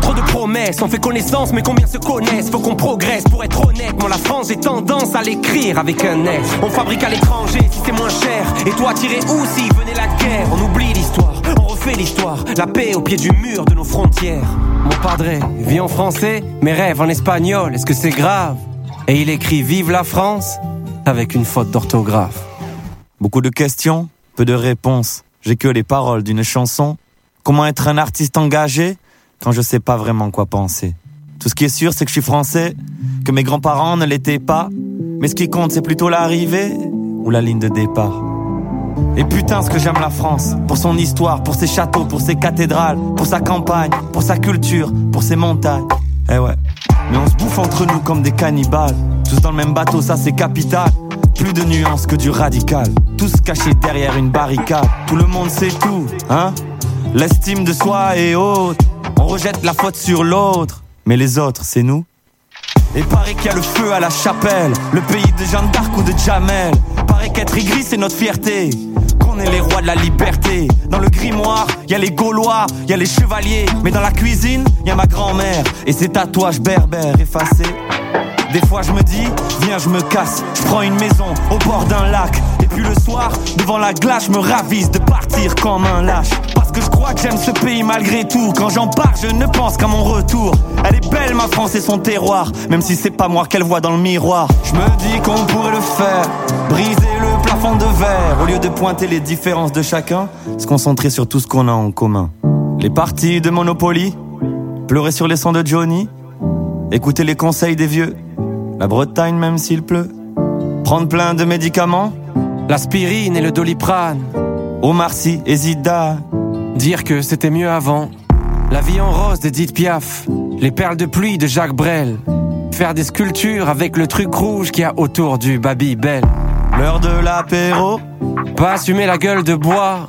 Trop de promesses, on fait connaissance, mais combien se connaissent? Faut qu'on progresse pour être honnête. Moi, la France, j'ai tendance à l'écrire avec un S. On fabrique à l'étranger si c'est moins cher. Et toi, tirer où si venait la guerre? On oublie l'histoire, on refait l'histoire. La paix au pied du mur de nos frontières. Mon padré vit en français, mes rêves en espagnol. Est-ce que c'est grave? Et il écrit Vive la France avec une faute d'orthographe. Beaucoup de questions, peu de réponses. J'ai que les paroles d'une chanson. Comment être un artiste engagé quand je sais pas vraiment quoi penser? Tout ce qui est sûr, c'est que je suis français, que mes grands-parents ne l'étaient pas. Mais ce qui compte, c'est plutôt l'arrivée ou la ligne de départ. Et putain, ce que j'aime la France, pour son histoire, pour ses châteaux, pour ses cathédrales, pour sa campagne, pour sa culture, pour ses montagnes. Eh ouais. Mais on se bouffe entre nous comme des cannibales. Tous dans le même bateau, ça c'est capital. Plus de nuances que du radical. Tous cachés derrière une barricade. Tout le monde sait tout, hein L'estime de soi est haute. On rejette la faute sur l'autre. Mais les autres, c'est nous. Et paraît qu'il y a le feu à la chapelle, le pays de Jeanne d'Arc ou de Jamel. Paraît qu'être aigri, c'est notre fierté. Qu'on est les rois de la liberté. Dans le grimoire, y a les Gaulois, y a les chevaliers. Mais dans la cuisine, y a ma grand-mère et ses tatouages berbères effacés. Des fois je me dis, viens je me casse, je prends une maison au bord d'un lac. Et puis le soir, devant la glace, je me ravise de partir comme un lâche. Parce que je crois que j'aime ce pays malgré tout. Quand j'en pars, je ne pense qu'à mon retour. Elle est belle ma France et son terroir, même si c'est pas moi qu'elle voit dans le miroir. Je me dis qu'on pourrait le faire, briser le plafond de verre. Au lieu de pointer les différences de chacun, se concentrer sur tout ce qu'on a en commun. Les parties de Monopoly, pleurer sur les sons de Johnny, écouter les conseils des vieux. La Bretagne même s'il pleut. Prendre plein de médicaments. L'aspirine et le doliprane. Omar Sy et Zida. Dire que c'était mieux avant. La vie en rose d'Edith Piaf. Les perles de pluie de Jacques Brel. Faire des sculptures avec le truc rouge qu'il y a autour du Babybel. L'heure de l'apéro. Pas assumer la gueule de bois.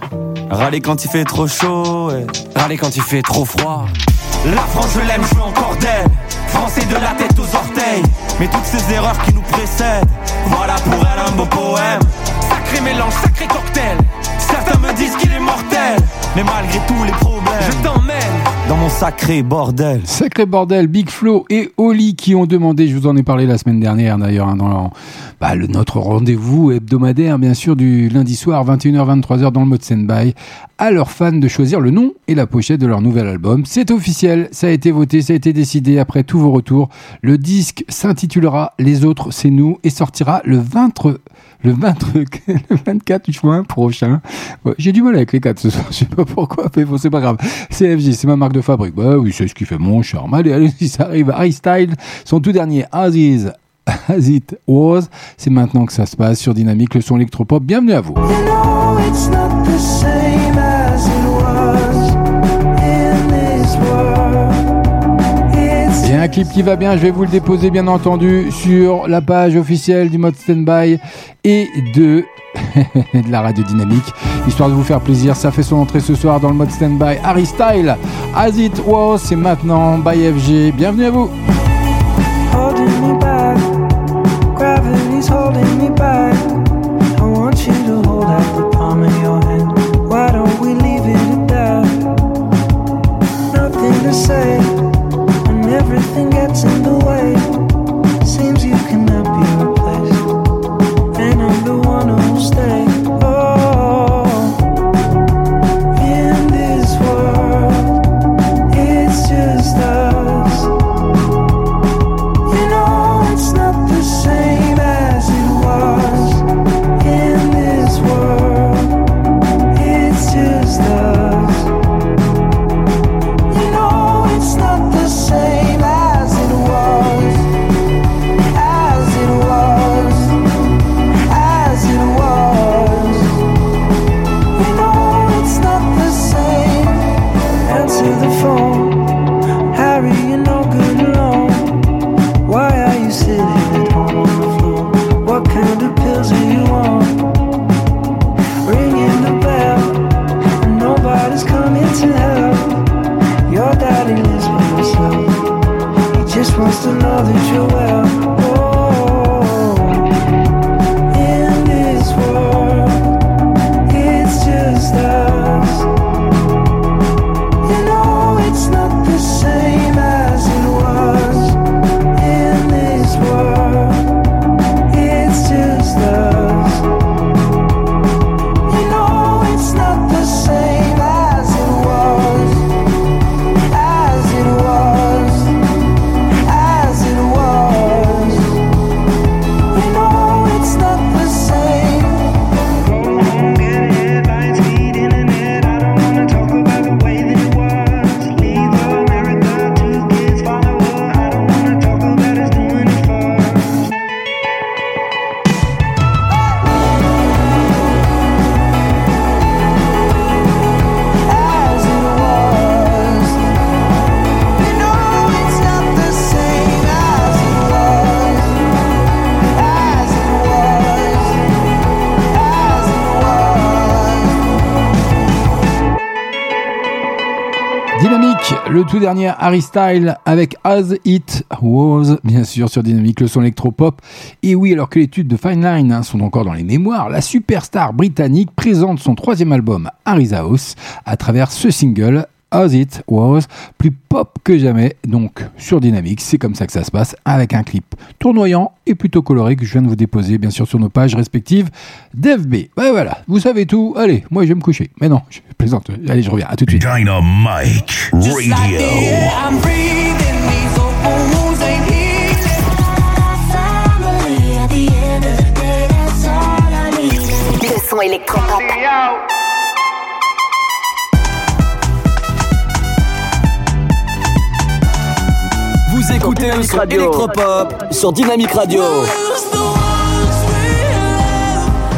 Râler quand il fait trop chaud. Râler quand il fait trop froid. La France, je l'aime, je veux encore d'elle. Français de la tête aux orteils. Mais toutes ces erreurs qui nous précèdent. Voilà pour elle un beau poème. Sacré mélange, sacré cocktail. Certains me disent qu'il est mortel. Mais malgré tous les problèmes, je t'emmène dans mon sacré bordel. Sacré bordel, Big Flo et Oli qui ont demandé, je vous en ai parlé la semaine dernière d'ailleurs, hein, dans leur- bah, le, notre rendez-vous hebdomadaire, bien sûr, du lundi soir, 21h-23h dans le mode stand-by, à leurs fans de choisir le nom et la pochette de leur nouvel album. C'est officiel, ça a été voté, ça a été décidé après tous vos retours. Le disque s'intitulera Les autres, c'est nous et sortira le 20, le 20, le 24 juin prochain. J'ai du mal avec les quatre ce soir, je sais pas pourquoi, mais bon, c'est pas grave. CFG, c'est ma marque de fabrique. Bah oui, c'est ce qui fait mon charme. Allez, allez, si ça arrive. Harry Style, son tout dernier, Aziz. As It Was, c'est maintenant que ça se passe sur Dynamique, le son électropop. Bienvenue à vous. Qui va bien, je vais vous le déposer bien entendu sur la page officielle du mode standby et de, de la radio dynamique, histoire de vous faire plaisir. Ça fait son entrée ce soir dans le mode standby. Harry Style, As It Was, c'est maintenant by FG. Bienvenue à vous. Tout dernier Harry Style avec As It Was, bien sûr sur Dynamique, le son électropop. Et oui, alors que les études de Fine Line hein, sont encore dans les mémoires, la superstar britannique présente son troisième album Harry's House à travers ce single As It Was, plus pop que jamais, donc sur Dynamique, c'est comme ça que ça se passe, avec un clip tournoyant et plutôt coloré que je viens de vous déposer, bien sûr, sur nos pages respectives d'FB. Ben voilà, vous savez tout, allez, moi je vais me coucher. Mais non, je plaisante, allez, je reviens, à tout de suite. Dynamite Radio. Écoutez le son électropop sur Dynamique Radio.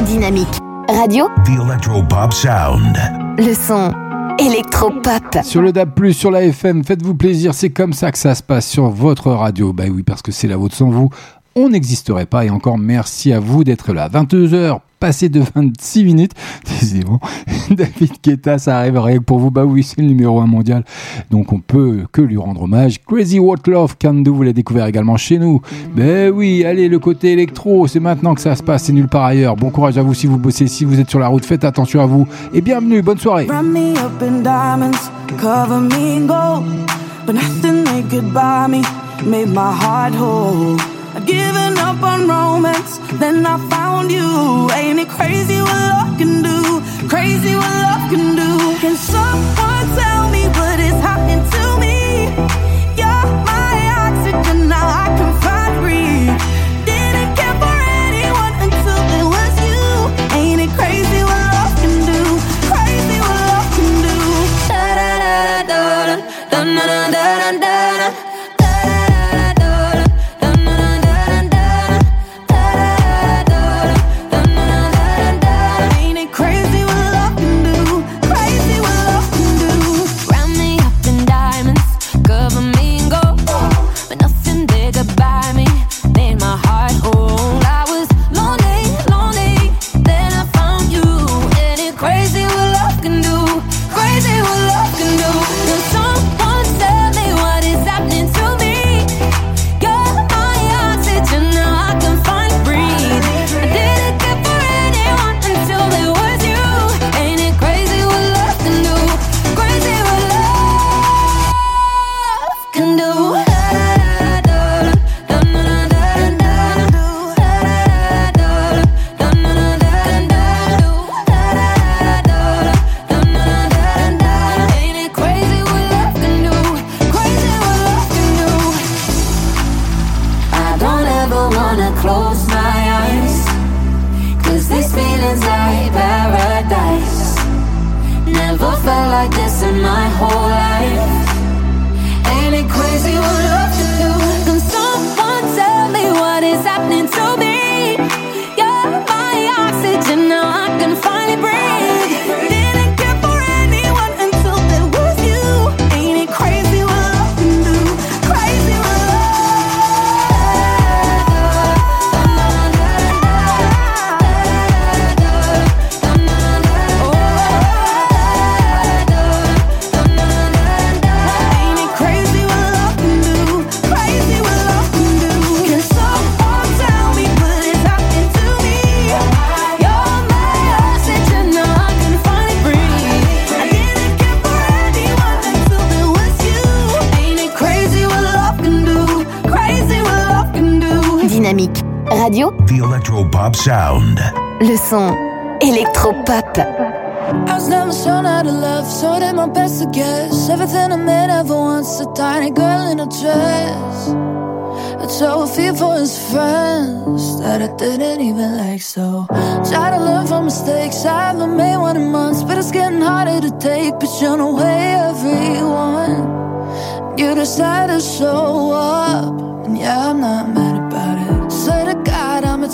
Dynamique Radio. The Electropop Sound. Le son électropop. Sur le DAB+, sur la FM, faites-vous plaisir, c'est comme ça que ça se passe sur votre radio. Bah oui, parce que c'est la vôtre sans vous. On n'existerait pas et encore merci à vous d'être là. 22h, passé de 26 minutes. Décidément, David Guetta, ça arrive rien pour vous. Bah oui, c'est le numéro 1 mondial. Donc on peut que lui rendre hommage. Crazy What Love Can vous l'avez découvert également chez nous. Ben oui, allez, le côté électro, c'est maintenant que ça se passe, c'est nulle part ailleurs. Bon courage à vous si vous bossez, si vous êtes sur la route, faites attention à vous. Et bienvenue, bonne soirée. I'd given up on romance, then I found you. Ain't it crazy what love can do? Crazy what love can do. Can someone tell Electropop Sound. Le son électropop. I was never shown how to love, so I did my best to guess. Everything a man ever wants, a tiny girl in a dress. I so a fear for his friends that I didn't even like. So try to learn from mistakes. I haven't made one in months, but it's getting harder to take. But you know, way everyone, you decide to show up, and yeah, I'm not mad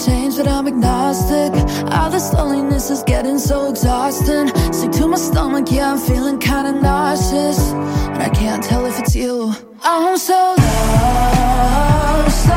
change, but I'm agnostic. All this loneliness is getting so exhausting. Sick to my stomach, yeah, I'm feeling kinda nauseous. And I can't tell if it's you. I'm so lost,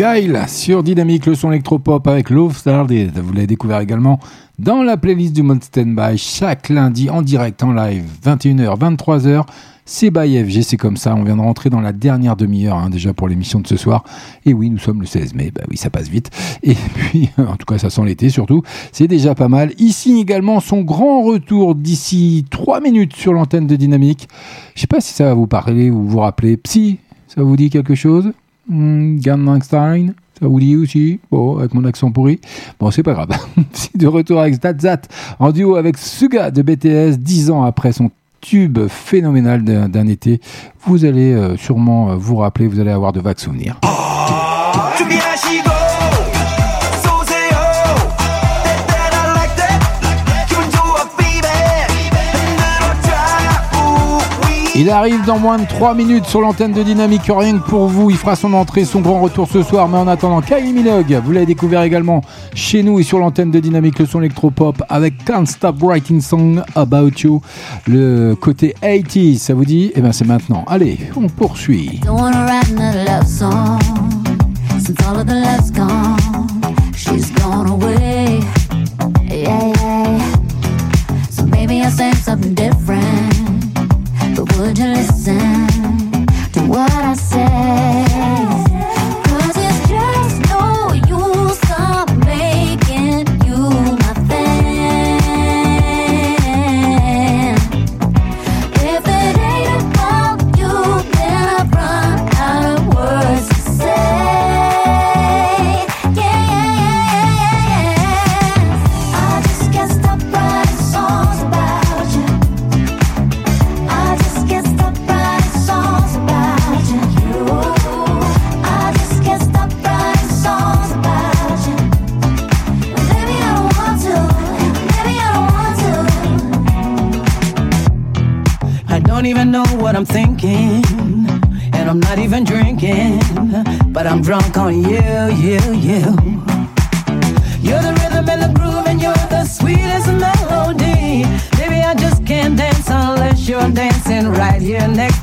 Gail sur Dynamique, le son électropop avec Love Started. Vous l'avez découvert également dans la playlist du Mode Standby chaque lundi en direct, en live, 21h, 23h. C'est by FG, c'est comme ça. On vient de rentrer dans la dernière demi-heure hein, déjà pour l'émission de ce soir. Et oui, nous sommes le 16 mai. Bah oui, ça passe vite. Et puis, en tout cas, ça sent l'été surtout. C'est déjà pas mal. Ici également son grand retour d'ici 3 minutes sur l'antenne de Dynamique. Je sais pas si ça va vous parler ou vous rappeler. Psy, ça vous dit quelque chose? Gangnam Style ça vous dit aussi Bon, avec mon accent pourri. Bon, c'est pas grave. De retour avec Zat Zat en duo avec Suga de BTS, dix ans après son tube phénoménal d'un été. Vous allez euh, sûrement euh, vous rappeler, vous allez avoir de vagues souvenirs. 준 Il arrive dans moins de 3 minutes sur l'antenne de Dynamique, rien que pour vous. Il fera son entrée, son grand retour ce soir. Mais en attendant, Kylie Minogue, vous l'avez découvert également chez nous et sur l'antenne de Dynamique, le son électropop avec Can't Stop Writing Song About You. Le côté 80s, ça vous dit? Eh bien, c'est maintenant. Allez, on poursuit. Something different. But would you listen to what I say? What I'm thinking, and I'm not even drinking, but I'm drunk on you, you, you. You're the rhythm and the groove, and you're the sweetest melody. Baby, I just can't dance unless you're dancing right here next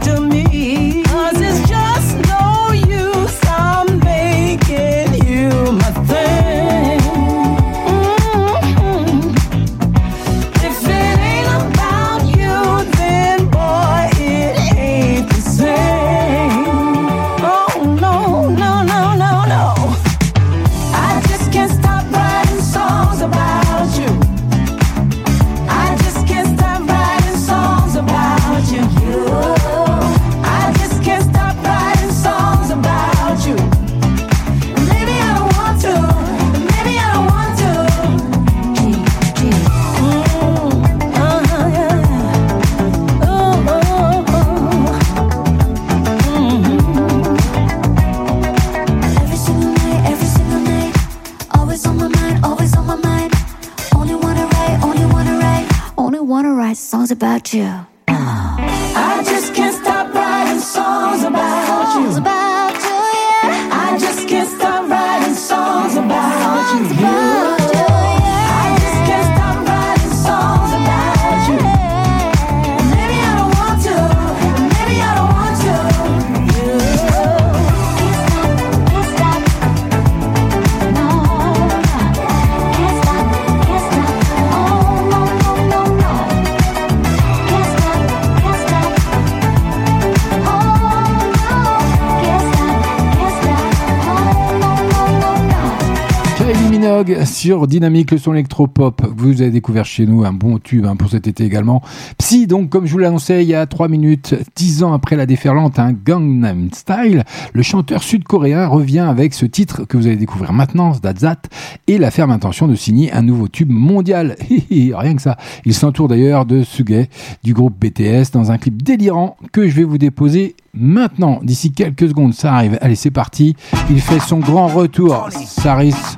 sur Dynamique, le son électropop. Vous avez découvert chez nous un bon tube hein, pour cet été également. Psy, donc, comme je vous l'annonçais il y a 3 minutes, 10 ans après la déferlante, un Gangnam Style, le chanteur sud-coréen revient avec ce titre que vous allez découvrir maintenant, Zat et la ferme intention de signer un nouveau tube mondial. Rien que ça. Il s'entoure d'ailleurs de Suge du groupe BTS dans un clip délirant que je vais vous déposer maintenant. D'ici quelques secondes, ça arrive. Allez, c'est parti. Il fait son grand retour. Ça risque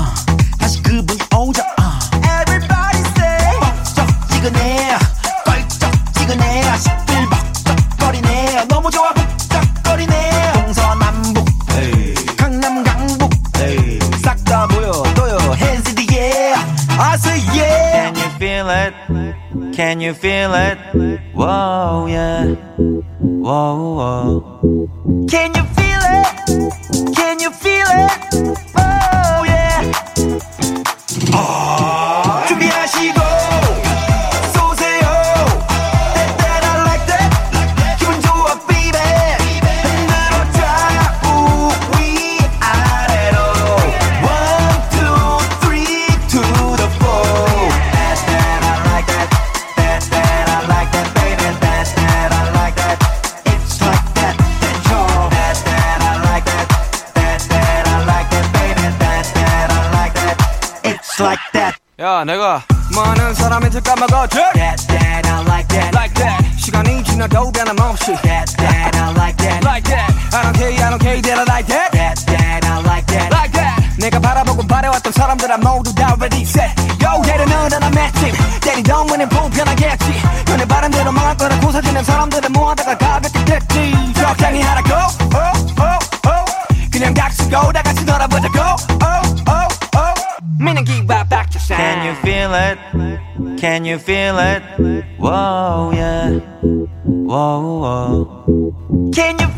Can you feel it? Whoa, yeah. Whoa, whoa. Can you feel it? Can you feel it? Oh yeah. 아, that. 야 내가 많은 사람한테 까먹었지 That, that, I like that. Like that 시간이 지나도 변함없이 That, that, I like that. Like that I don't care I don't care that I like that That, that, I like that. Like that 내가 바라보고 바래왔던 사람들아 모두 다 ready set Yo 때리는 난 맷집 때리던 문은 불편하겠지 너네 바람대로 망할 거라 고 사지는 사람들은 모아다가 가볍게 됐지 적당히 하라고 oh, oh, oh. 그냥 닥치고 다 같이 Can you feel it? Whoa, yeah. Whoa, whoa. Can you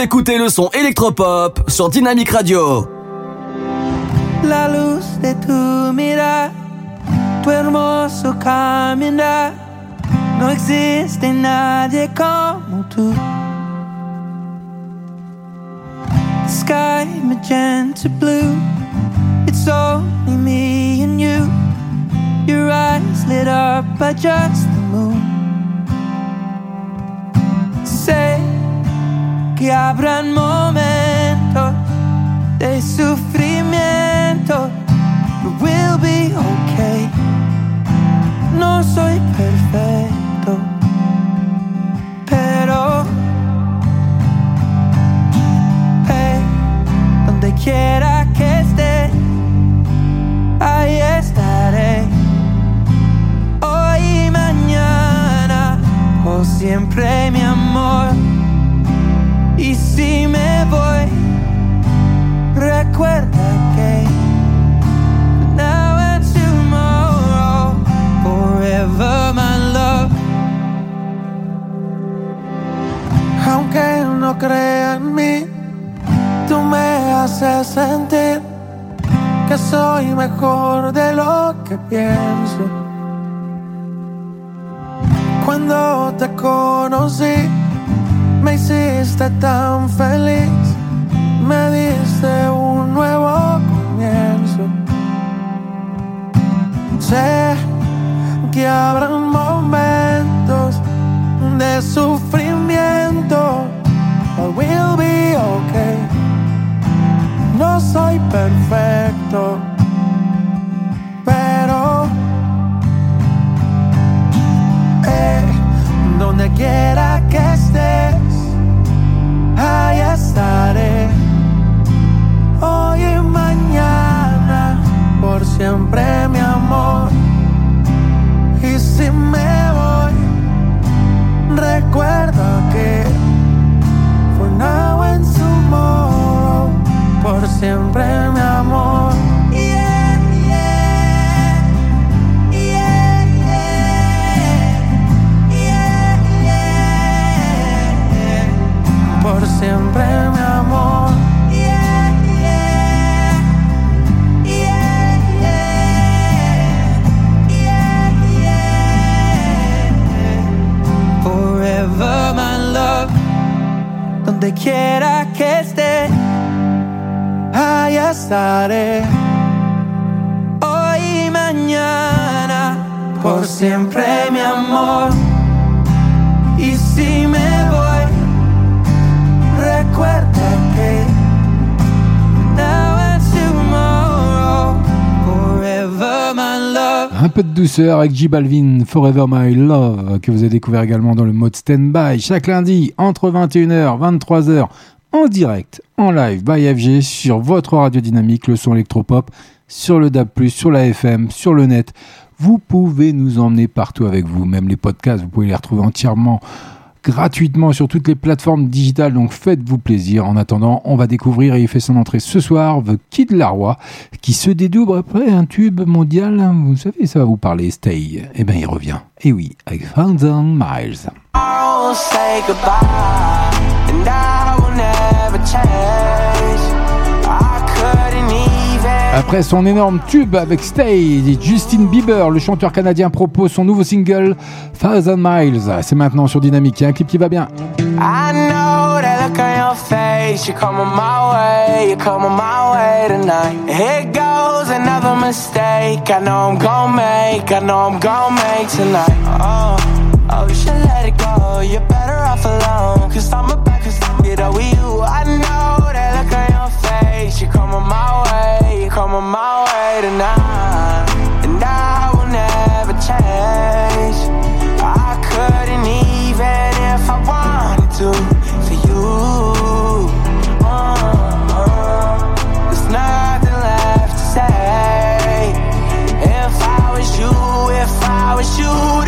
Écoutez le son électropop sur Dynamic Radio. La luz de tu mirar, tu hermoso caminar. No existe nadie como tú. Sky magenta blue, it's only me and you. Your eyes lit up by just que habrán momentos de sufrimiento, we'll be okay. No soy perfecto, pero hey, donde quiera si me voy, recuerda que now and tomorrow, forever my love. Aunque no crea en mí, tú me haces sentir que soy mejor de lo que pienso. Cuando te conocí, me hiciste tan feliz, me diste un nuevo comienzo. Sé que habrán momentos de sufrimiento, but we'll be okay. No soy perfecto douceur avec J Balvin, Forever My Love, que vous avez découvert également dans le mode stand-by chaque lundi entre 21h 23h en direct, en live by FG sur votre radio dynamique, le son électropop, sur le DAB+, sur la FM, sur le net. Vous pouvez nous emmener partout avec vous, même les podcasts, vous pouvez les retrouver entièrement gratuitement sur toutes les plateformes digitales, donc faites-vous plaisir. En attendant, on va découvrir et il fait son entrée ce soir, The Kid Laroi, qui se dédouble après un tube mondial. Vous savez, ça va vous parler, Stay. Eh bien, il revient. Et oui, avec Thousand Miles. Après son énorme tube avec Stay, Justin Bieber, le chanteur canadien, propose son nouveau single Thousand Miles. C'est maintenant sur Dynamique. Il y a un clip qui va bien. I know that look on your face. You're coming my way, you're coming my way tonight. Here goes another mistake. I know I'm gonna make, I know I'm gonna make tonight. Oh, oh, you should let it go. You're better off alone. Cause I'm about to get over you. I know face. You're coming my way, coming my way tonight. And I will never change. I couldn't even if I wanted to for you. Uh, There's nothing left to say. If I was you, if I was you,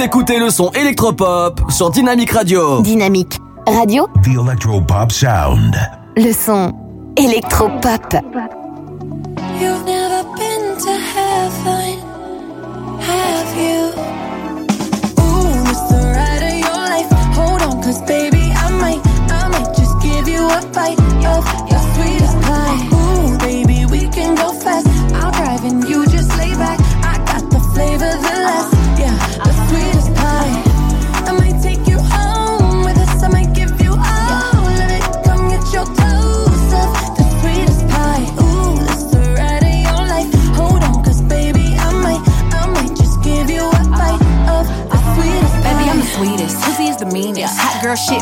Vous écoutez le son électropop sur Dynamique Radio. Dynamique Radio, The Electropop Sound. le son électropop.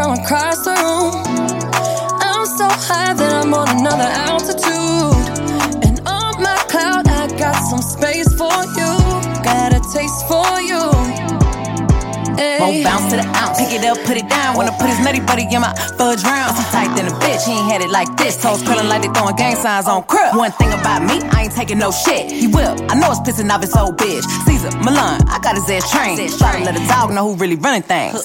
from across the room. I'm so high that I'm on another altitude. And on my cloud, I got some space for you. Got a taste for you. Won't bounce to the ounce. Pick it up, put it down. Wanna put his nutty buddy in my fudge round. I'm tight than a bitch. He ain't had it like this. Toes curling like they throwing gang signs on crib. One thing about me, I ain't taking no shit. He will. I know it's pissing off his old bitch. Caesar, Milan, I got his ass trained. Try to let a dog know who really running things.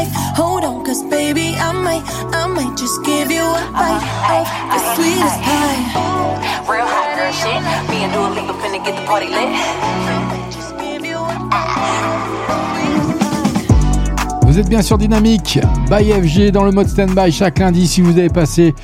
life. Hold on, cause baby, I might, I might just give you a bite of the sweetest pie. Real hot girl shit. Me and Dua Lipa finna get the party lit. Vous êtes bien sur Dynamique, by FG dans le mode stand-by chaque lundi. Si vous avez passé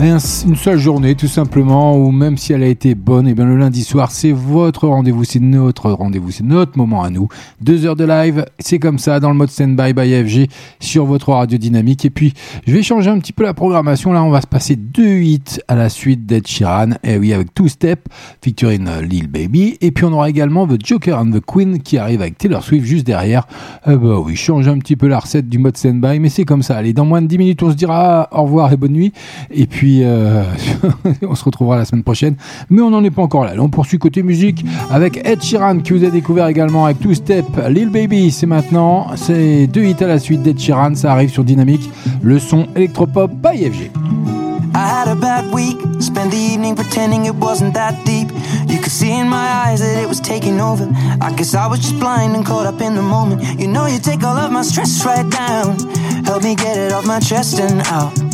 un- une seule journée, tout simplement, ou même si elle a été bonne, et bien le lundi soir, c'est votre rendez-vous, c'est notre rendez-vous, c'est notre moment à nous. Deux heures de live, c'est comme ça dans le mode stand-by by FG sur votre radio Dynamique. Et puis, je vais changer un petit peu la programmation. Là, on va se passer deux hits à la suite d'Ed Sheeran. Et oui, avec Two Step, featuring euh, Lil Baby. Et puis, on aura également The Joker and the Queen qui arrive avec Taylor Swift juste derrière. Euh, bah oui, change un petit peu la recette du mode stand-by, mais c'est comme ça. Allez, dans moins de 10 minutes, on se dira au revoir et bonne nuit. Et puis, euh, on se retrouvera la semaine prochaine. Mais on n'en est pas encore là. Là, on poursuit côté musique avec Ed Sheeran qui vous a découvert également avec Two Step, Lil Baby. C'est maintenant. C'est deux hits à la suite d'Ed Sheeran. Ça arrive sur Dynamique. Le son électropop by FG. I had a bad week, spent the evening pretending it wasn't that deep. You could see in my eyes that it was taking over. I guess I was just blind and caught up in the moment. You know, you take all of my stress right down. Help me get it off my chest and out.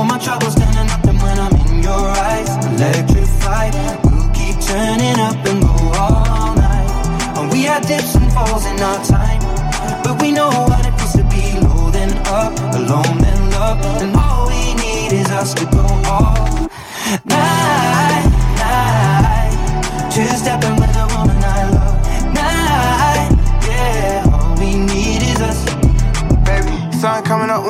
All my troubles turning nothing when I'm in your eyes. Electrified, we'll keep turning up and go all night. And we had dips and falls in our time, but we know what it feels to be low then up, alone then love, and all we need is us to go all night, night. Two stepping with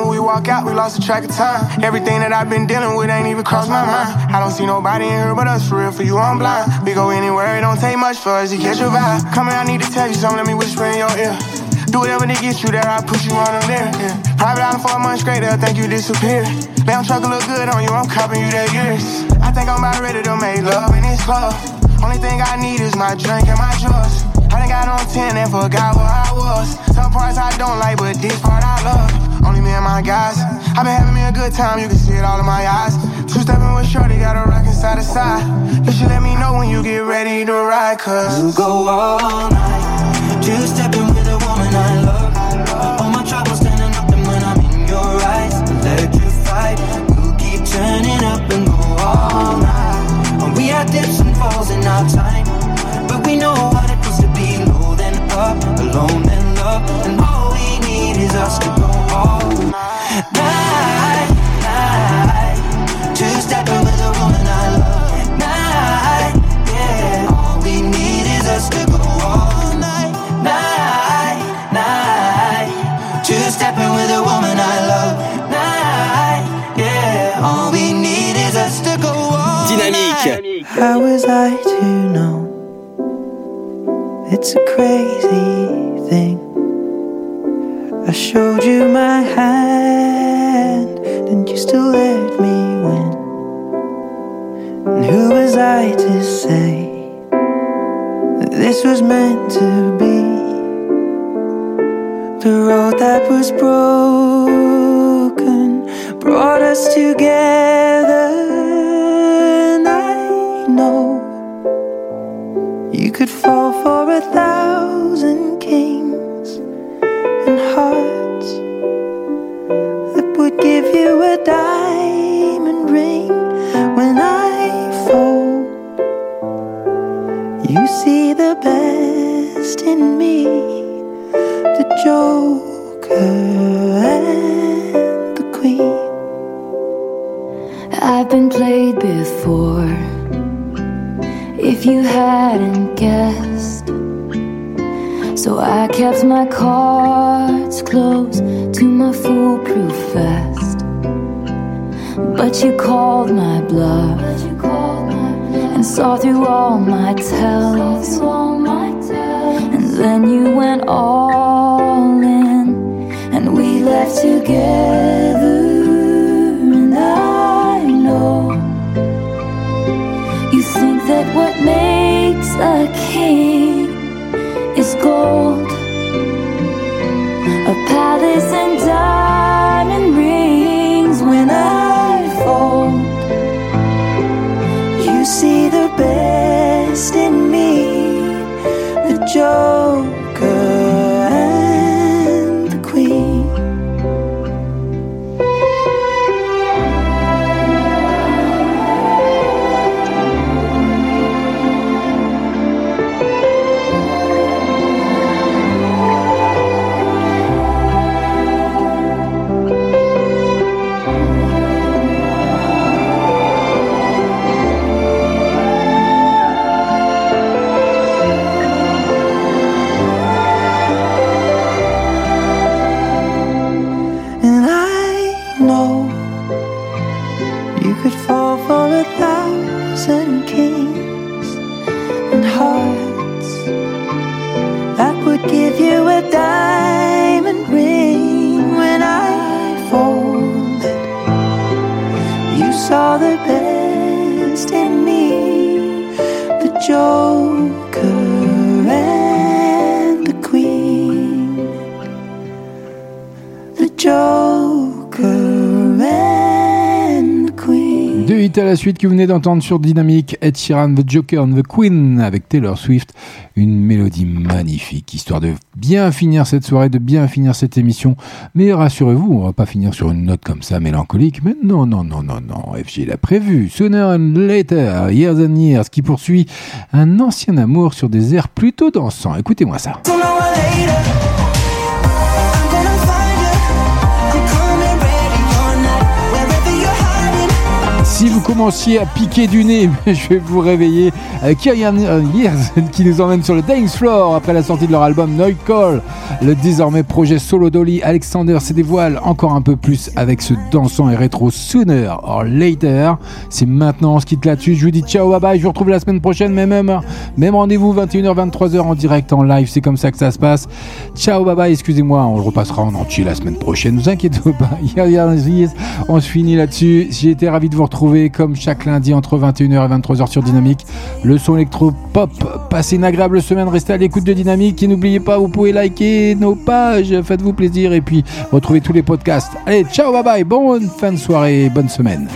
when we walk out, we lost the track of time. Everything that I've been dealing with ain't even crossed my mind. I don't see nobody in here but us, for real, for you, I'm blind. We go anywhere, it don't take much for us to catch your vibe. Come here, I need to tell you something, let me whisper in your ear. Do whatever to get you there, I put you on them there. Yeah. Private island for a month straight, they'll think you disappeared. Lamb truck look good on you, I'm copping you that years. I think I'm about ready to make love in this club. Only thing I need is my drink and my drugs. I done got on 10 and forgot where I was. Some parts I don't like, but this part I love. Only me and my guys. i been having me a good time, you can see it all in my eyes. Two stepping with Shorty, got a rockin' side to side. You should let me know when you get ready to ride, cause We'll go all night. Two stepping with a woman I love. All my troubles standing up, and when I'm in your eyes, electrified. We'll keep turning up and go all night. And we had dips and falls in our time, but we know what it feels to be low then up, alone then love, and all we need is us to go How was I to know? It's a crazy thing. I showed you my hand, and you still let me win. And who was I to say that this was meant to be? The road that was broken brought us together, hearts that would give you a diamond ring when I fall. You see the best in me, the Joker and the Queen. I've been played before. If you hadn't guessed, so I kept my cards close to my foolproof vest. But you called my bluff and saw through all my tells. And then you went all in, and we left together. And I know you think that what makes a king gold, a palace and diamond rings. When I fall, You see the best in me, the Joker Hits à la suite que vous venez d'entendre sur Dynamique, Ed Sheeran, The Joker and the Queen avec Taylor Swift. Une mélodie magnifique, histoire de bien finir cette soirée, de bien finir cette émission. Mais rassurez-vous, on va pas finir sur une note comme ça mélancolique. Mais non, non, non, non, non, FG l'a prévu. Sooner and Later, Years and Years, qui poursuit un ancien amour sur des airs plutôt dansants. Écoutez-moi ça. Si vous commenciez à piquer du nez, je vais vous réveiller Kyrian Years qui nous emmène sur le dance floor après la sortie de leur album Night Call. Le désormais projet solo d'Oli Alexander se dévoile encore un peu plus avec ce dansant et rétro Sooner or Later. C'est maintenant, on se quitte là-dessus. Je vous dis ciao, bye bye. Je vous retrouve la semaine prochaine, même même rendez-vous 21h, 23h en direct, en live. C'est comme ça que ça se passe. Ciao, bye bye. Excusez-moi, on le repassera en entier la semaine prochaine. Ne vous inquiétez pas. On se finit là-dessus. J'ai été ravi de vous retrouver comme chaque lundi entre 21h et 23h sur Dynamique. Le son électro-pop. Passez une agréable semaine. Restez à l'écoute de Dynamique. Et n'oubliez pas, vous pouvez liker nos pages. Faites-vous plaisir. Et puis, retrouvez tous les podcasts. Allez, ciao, bye bye. Bonne fin de soirée. Bonne semaine.